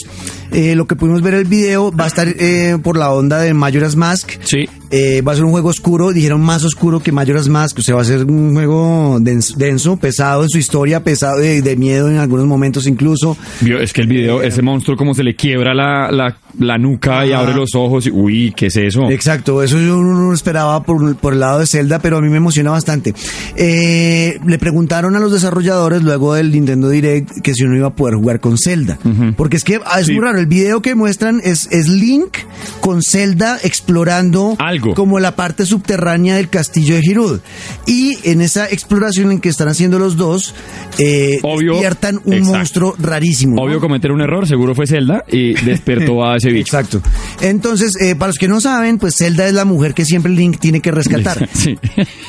eh, lo que pudimos ver el video, va a estar eh, por la onda de Majora's Mask. Sí. Eh, va a ser un juego oscuro, dijeron más oscuro que Majora's Mask, o sea, va a ser un juego denso, denso, pesado en su historia, pesado de, de miedo en algunos momentos incluso. Es que el video, ese monstruo como se le quiebra la, la, la nuca y abre los ojos. y- uy, ¿qué es eso? Exacto, eso yo no lo esperaba por, por el lado de Zelda, pero a mí me emociona bastante. Eh, le preguntaron a los desarrolladores luego del Nintendo Direct que si uno iba a poder jugar con Zelda. Porque es que ah, es Sí. muy raro, el video que muestran es, es Link con Zelda explorando Algo. Como la parte subterránea del castillo de Hyrule. Y en esa exploración en que están haciendo los dos, eh, Obvio. despiertan un Exacto. monstruo rarísimo. ¿no? Obvio cometer un error, seguro fue Zelda y despertó a ese *laughs* bicho. Exacto. Entonces, eh, para los que no saben, pues Zelda es la mujer que siempre Link tiene que rescatar. *laughs* Sí.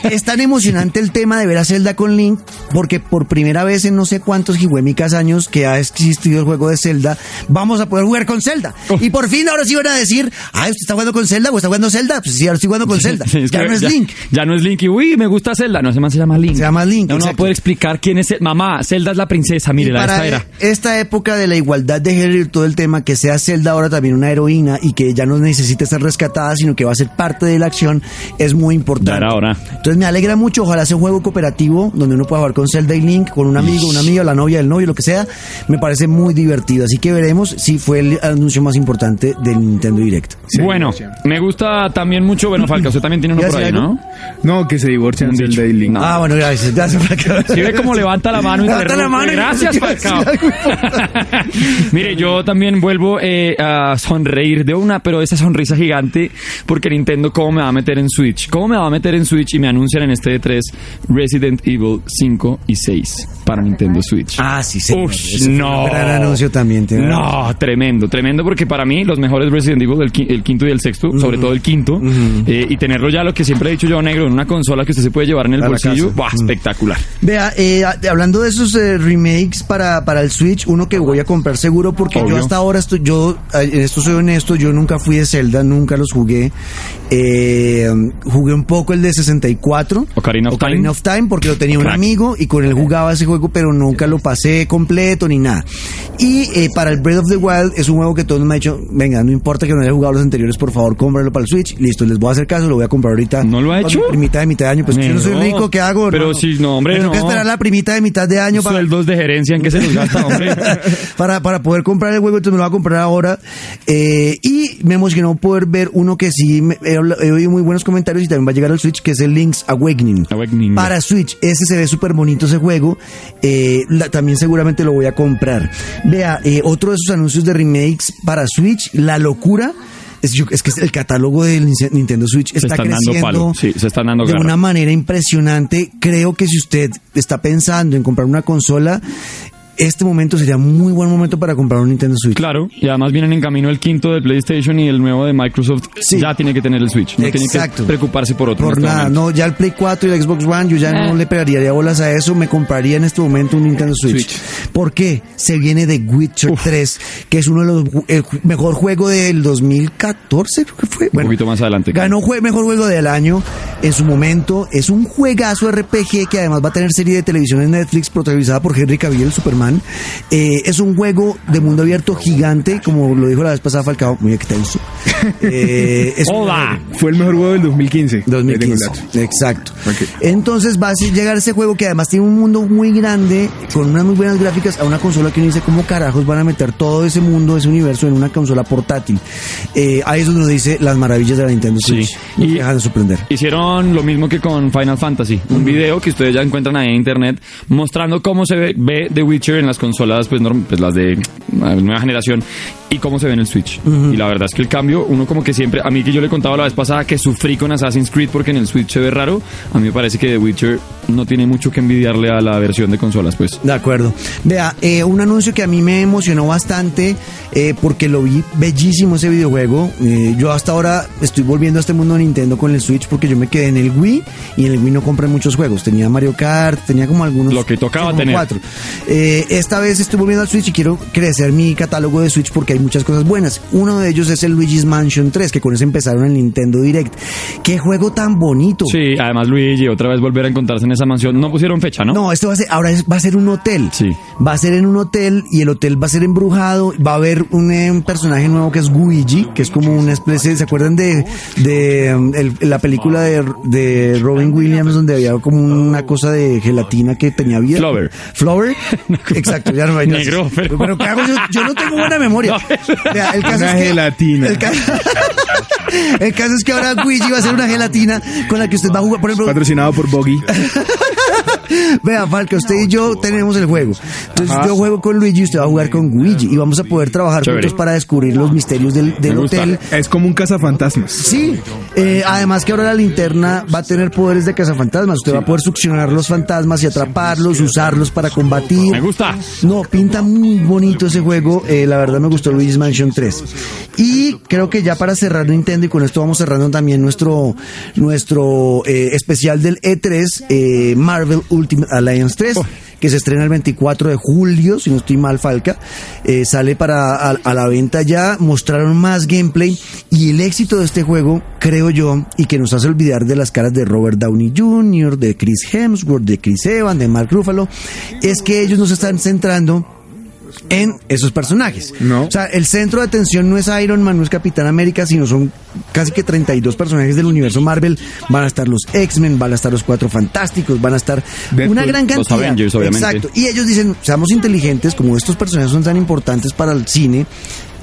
Es tan emocionante el tema de ver a Zelda con Link, porque por primera vez en no sé cuántos jihuemicas años que ha existido el juego de Zelda, vamos a poder jugar con Zelda. Oh. Y por fin ahora sí van a decir, ay, ¿usted está jugando con Zelda o está jugando Zelda? Pues sí, ahora estoy jugando con Zelda. Sí, es ya que no es Link. Ya no es Link y uy, me gusta Zelda. No, ese man se llama Link. Se llama Link, No, no va a poder explicar quién es. Mamá, Zelda es la princesa, mire, Y la para esta era. esta época de la igualdad de género y todo el tema, que sea Zelda ahora también una heroína y que ya no necesita ser rescatada, sino que va a ser parte de la acción, es muy importante. Ya era hora. Entonces me alegra mucho, ojalá sea un juego cooperativo donde uno pueda jugar con Zelda y Link, con un amigo, una amiga, la novia, el novio, lo que sea. Me parece muy divertido, así que veremos si fue el anuncio más importante del Nintendo Direct. Bueno, me gusta también mucho. Bueno, Falca, usted también tiene uno ¿Ya por ahí, algo? ¿no? No, que se divorcian del dicho. Daily. No. Ah, bueno, gracias. gracias Falcao. Si ve cómo levanta la mano y Levanta la mano y- Gracias, *laughs* Falcao. *laughs* Mire, yo también vuelvo eh, a sonreír de una, pero esa sonrisa gigante, porque Nintendo, ¿cómo me va a meter en Switch? ¿Cómo me va a meter en Switch y me anuncian en este E3 Resident Evil 5 y 6 para Nintendo Switch? Ah, sí, Ese fue no. Un gran anuncio también. tiene razón. No, tremendo, tremendo, porque para mí los mejores Resident Evil, el, qui- el quinto y el sexto, sobre todo el quinto, eh, y tenerlo ya, lo que siempre he dicho yo, negro, en una consola que usted se puede llevar en el bolsillo, casa. ¡buah, espectacular. Vea, eh, hablando de esos eh, remakes para, para el Switch, uno que voy a comprar seguro porque Obvio. yo hasta ahora estoy, yo, en esto soy honesto, yo nunca fui de Zelda, nunca los jugué. Eh, jugué un poco el de 64. Ocarina of Time. of Time porque lo tenía un amigo y con él jugaba ese juego, pero nunca lo pasé completo ni nada. Y eh, para el Breath of the Wild es un juego que todos me han dicho, venga, no importa que no haya jugado los anteriores, por favor, cómpralo para el Switch. Listo, les voy a hacer caso, lo voy a comprar ahorita. ¿No lo ha hecho? mi primita de mitad de año, pues yo no soy rico, ¿qué hago? Pero hermano? si no, hombre, toca no. esperar la primita de mitad de año para, Sueldos de gerencia en que se los gasta, *laughs* hombre. para, para poder comprar el juego, entonces me lo voy a comprar ahora. Eh, y me emocionó poder ver uno que sí me- he, he oído muy buenos comentarios y también va a llegar al Switch, que es el Link's Awakening. Awakening. Para Switch, ese se ve súper bonito ese juego. Eh, la- también seguramente lo voy a comprar. Vea, eh, otro de esos anuncios de remakes para Switch, la locura. Es, es que el catálogo del Nintendo Switch Se está creciendo sí, se están dando de garra. una manera impresionante. Creo que si usted está pensando en comprar una consola, este momento sería muy buen momento para comprar un Nintendo Switch. Claro, y además vienen en camino el quinto de PlayStation y el nuevo de Microsoft. Sí. Ya tiene que tener el Switch. No tiene Exacto. que preocuparse por otro. Por este nada, momento. no, ya el Play 4 y el Xbox One, yo ya Eh. no le pegaría bolas a eso, me compraría en este momento un Nintendo Switch. Switch. ¿Por qué? Se viene de Witcher 3, que es uno de los el mejor juego del 2014, creo que fue. Un poquito más adelante. Ganó jue- mejor juego del año en su momento. Es un juegazo RPG que además va a tener serie de televisión en Netflix protagonizada por Henry Cavill, el Eh, es un juego de mundo abierto gigante, como lo dijo la vez pasada Falcao, muy extenso. *laughs* Eh, es un- Hola. Fue el mejor juego del 2015. Ahí tengo el 2015. dato. Exacto. Entonces va a llegar ese juego que además tiene un mundo muy grande, con unas muy buenas gráficas, a una consola que uno dice, ¿cómo carajos van a meter todo ese mundo, ese universo en una consola portátil? Eh, ahí es donde uno dice las maravillas de la Nintendo Switch. Sí. No Y- dejan de sorprender. Hicieron lo mismo que con Final Fantasy, un video que ustedes ya encuentran ahí en internet mostrando cómo se ve, ve The Witcher en las consolas, pues, norm- pues las de eh, nueva generación y cómo se ve en el Switch. Y la verdad es que el cambio, uno como que siempre, a mí que yo le contaba la vez pasada que sufrí con Assassin's Creed porque en el Switch se ve raro, a mí me parece que The Witcher no tiene mucho que envidiarle a la versión de consolas, pues. De acuerdo. Vea, eh, un anuncio que a mí me emocionó bastante eh, porque lo vi bellísimo ese videojuego. Eh, yo hasta ahora estoy volviendo a este mundo de Nintendo con el Switch porque yo me quedé en el Wii y en el Wii no compré muchos juegos. Tenía Mario Kart, tenía como algunos. Lo que tocaba tener. Cuatro. Eh, esta vez estoy volviendo al Switch y quiero crecer mi catálogo de Switch porque hay muchas cosas buenas. Uno de ellos es el Luigi's Mansion 3, que con ese empezaron el Nintendo Direct. ¡Qué juego tan bonito! Sí, además Luigi, otra vez volver a encontrarse en esa mansión. No pusieron fecha, ¿no? No, esto va a ser, ahora es- va a ser un hotel. Sí. Va a ser en un hotel y el hotel va a ser embrujado. Va a haber un, eh, un personaje nuevo que es Luigi, que es como una especie, ¿se acuerdan de, de el- la película de, de Robin Williams donde había como una cosa de gelatina que tenía vida? Flower. *laughs* Flower. Exacto, ya no hay Negro, pero- ¿qué hago? Yo, yo no tengo buena memoria. Vea, el caso Una es que- gelatina. El, ca- *laughs* el caso es que ahora Luigi va a ser una gelatina con la que usted va a jugar. Por ejemplo, Patrocinado por Boggy. *laughs* Vea, Falca, usted y yo tenemos el juego. Entonces Ajá. yo juego con Luigi y usted va a jugar con Luigi. Y vamos a poder trabajar Chévere. juntos para descubrir los misterios del, hotel. Es como un cazafantasmas. Sí, eh, además que ahora la linterna va a tener poderes de cazafantasmas. Usted va a poder succionar los fantasmas y atraparlos, usarlos para combatir. Me gusta. No, pinta muy bonito ese juego. eh, la verdad me gustó Luigi's Mansion 3. Y creo que ya para cerrar Nintendo, y con esto vamos cerrando también nuestro, nuestro eh, especial del E3, eh, Marvel Ultimate Alliance 3. que se estrena el 24 de julio, si no estoy mal, Falca, eh, sale para a, a la venta ya, mostraron más gameplay y el éxito de este juego, creo yo, y que nos hace olvidar de las caras de Robert Downey Jr., de Chris Hemsworth, de Chris Evans, de Mark Ruffalo, es que ellos nos están centrando en esos personajes. No. O sea, el centro de atención no es Iron Man, no es Capitán América, sino son casi que 32 personajes del universo Marvel. Van a estar los X-Men, van a estar los Cuatro Fantásticos, van a estar Deadpool, una gran los cantidad. Avengers, obviamente. Exacto. Y ellos dicen, seamos inteligentes, como estos personajes son tan importantes para el cine,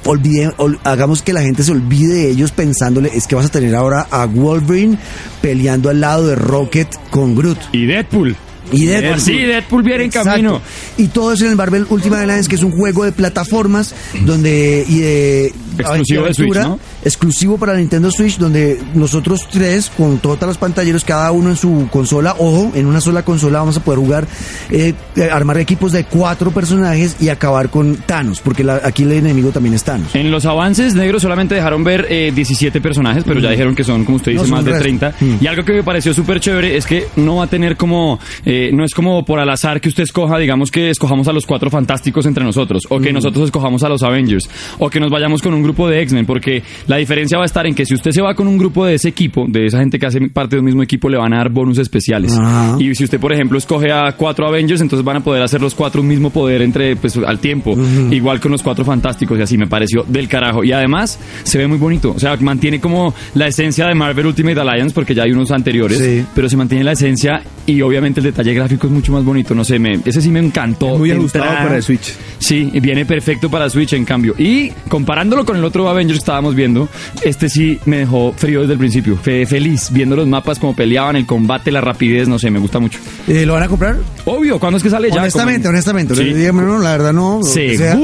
olvide, ol- hagamos que la gente se olvide de ellos pensándole, es que vas a tener ahora a Wolverine peleando al lado de Rocket con Groot. Y Deadpool. Y Deadpool. Sí, Deadpool viene en camino. Y todo eso en el Marvel Ultimate Alliance, que es un juego de plataformas donde y de Exclusivo de Switch, ¿no? exclusivo para Nintendo Switch, donde nosotros tres, con todas las pantalleros, cada uno en su consola, ojo, en una sola consola vamos a poder jugar, eh, eh, armar equipos de cuatro personajes y acabar con Thanos, porque la- aquí el enemigo también es Thanos. En los avances negros solamente dejaron ver eh, 17 personajes, pero ya dijeron que son, como usted dice, más de resto. 30. Mm. Y algo que me pareció súper chévere es que no va a tener como, eh, no es como por al azar que usted escoja, digamos que escojamos a los cuatro fantásticos entre nosotros, o Mm. que nosotros escojamos a los Avengers, o que nos vayamos con un grupo de X-Men, porque la diferencia va a estar en que si usted se va con un grupo de ese equipo, de esa gente que hace parte del mismo equipo, le van a dar bonus especiales. Ajá. Y si usted, por ejemplo, escoge a cuatro Avengers, entonces van a poder hacer los cuatro un mismo poder entre, pues, al tiempo. Igual con los cuatro fantásticos y así me pareció del carajo. Y además se ve muy bonito. O sea, mantiene como la esencia de Marvel Ultimate Alliance, porque ya hay unos anteriores, Sí. pero se mantiene la esencia y obviamente el detalle gráfico es mucho más bonito. No sé, me, ese sí me encantó. Muy ajustado para el Switch. Sí, viene perfecto para Switch en cambio. Y comparándolo con el otro Avengers que estábamos viendo, este sí me dejó frío desde el principio. Fe- feliz viendo los mapas, como peleaban, el combate, la rapidez, no sé, me gusta mucho. Eh, ¿Lo van a comprar? Obvio, ¿cuándo es que sale ya? honestamente, honestamente. Sí. Dígame, no, la verdad no. sea.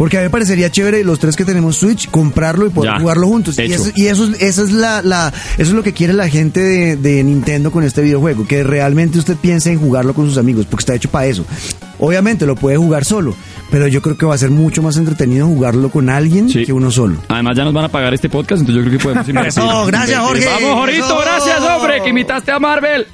Porque a mí me parecería chévere los tres que tenemos Switch, comprarlo y poder Ya, jugarlo juntos. Y, eso, y eso, es- la, la, eso es lo que quiere la gente de, de Nintendo con este videojuego, que realmente usted piense en jugarlo con sus amigos, porque está hecho para eso. Obviamente lo puede jugar solo, pero yo creo que va a ser mucho más entretenido jugarlo con alguien Sí. que uno solo. Además ya nos van a pagar este podcast, entonces yo creo que podemos invertir. *laughs* Eso, gracias, Jorge. Vamos, Jorito, gracias, hombre, que imitaste a Marvel.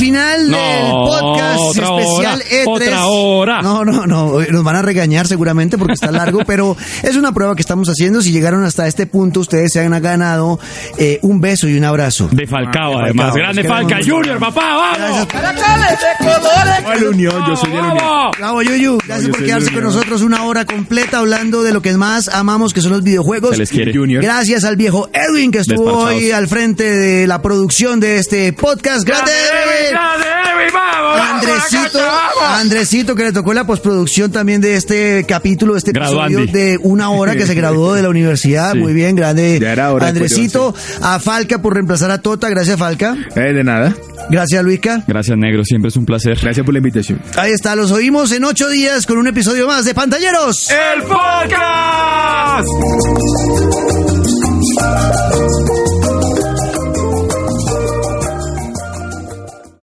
Final No, del podcast otra especial hora, E3. otra hora. No, no, no, nos van a regañar seguramente porque está largo, *laughs* pero es una prueba que estamos haciendo. Si llegaron hasta este punto, ustedes se han ganado eh, un beso y un abrazo. De Falcao, Ah, de además. Falcao. Grande Falca mucho. Junior, papá, vamos. Gracias. ¿Cuál unión? Yo soy de la unión. ¡Vamos! Bravo, Yuyu. Gracias por quedarse con nosotros una hora completa hablando de lo que más amamos, que son los videojuegos. Se les quiere. Junior. Gracias al viejo Edwin que estuvo hoy al frente de la producción de este podcast. ¡Grande, Edwin! Andresito! Andresito que le tocó la postproducción también de este capítulo, de este episodio Graduandi. de una hora que se graduó de la universidad. *laughs* Sí. Muy bien, grande. Ya era hora, Andresito, a Falca por reemplazar a Tota. Gracias, Falca. Eh, de nada. Gracias, Luisca. Gracias, negro, siempre es un placer. Gracias por la invitación. Ahí está, los oímos en ocho días con un episodio más de Pantalleros. ¡El podcast!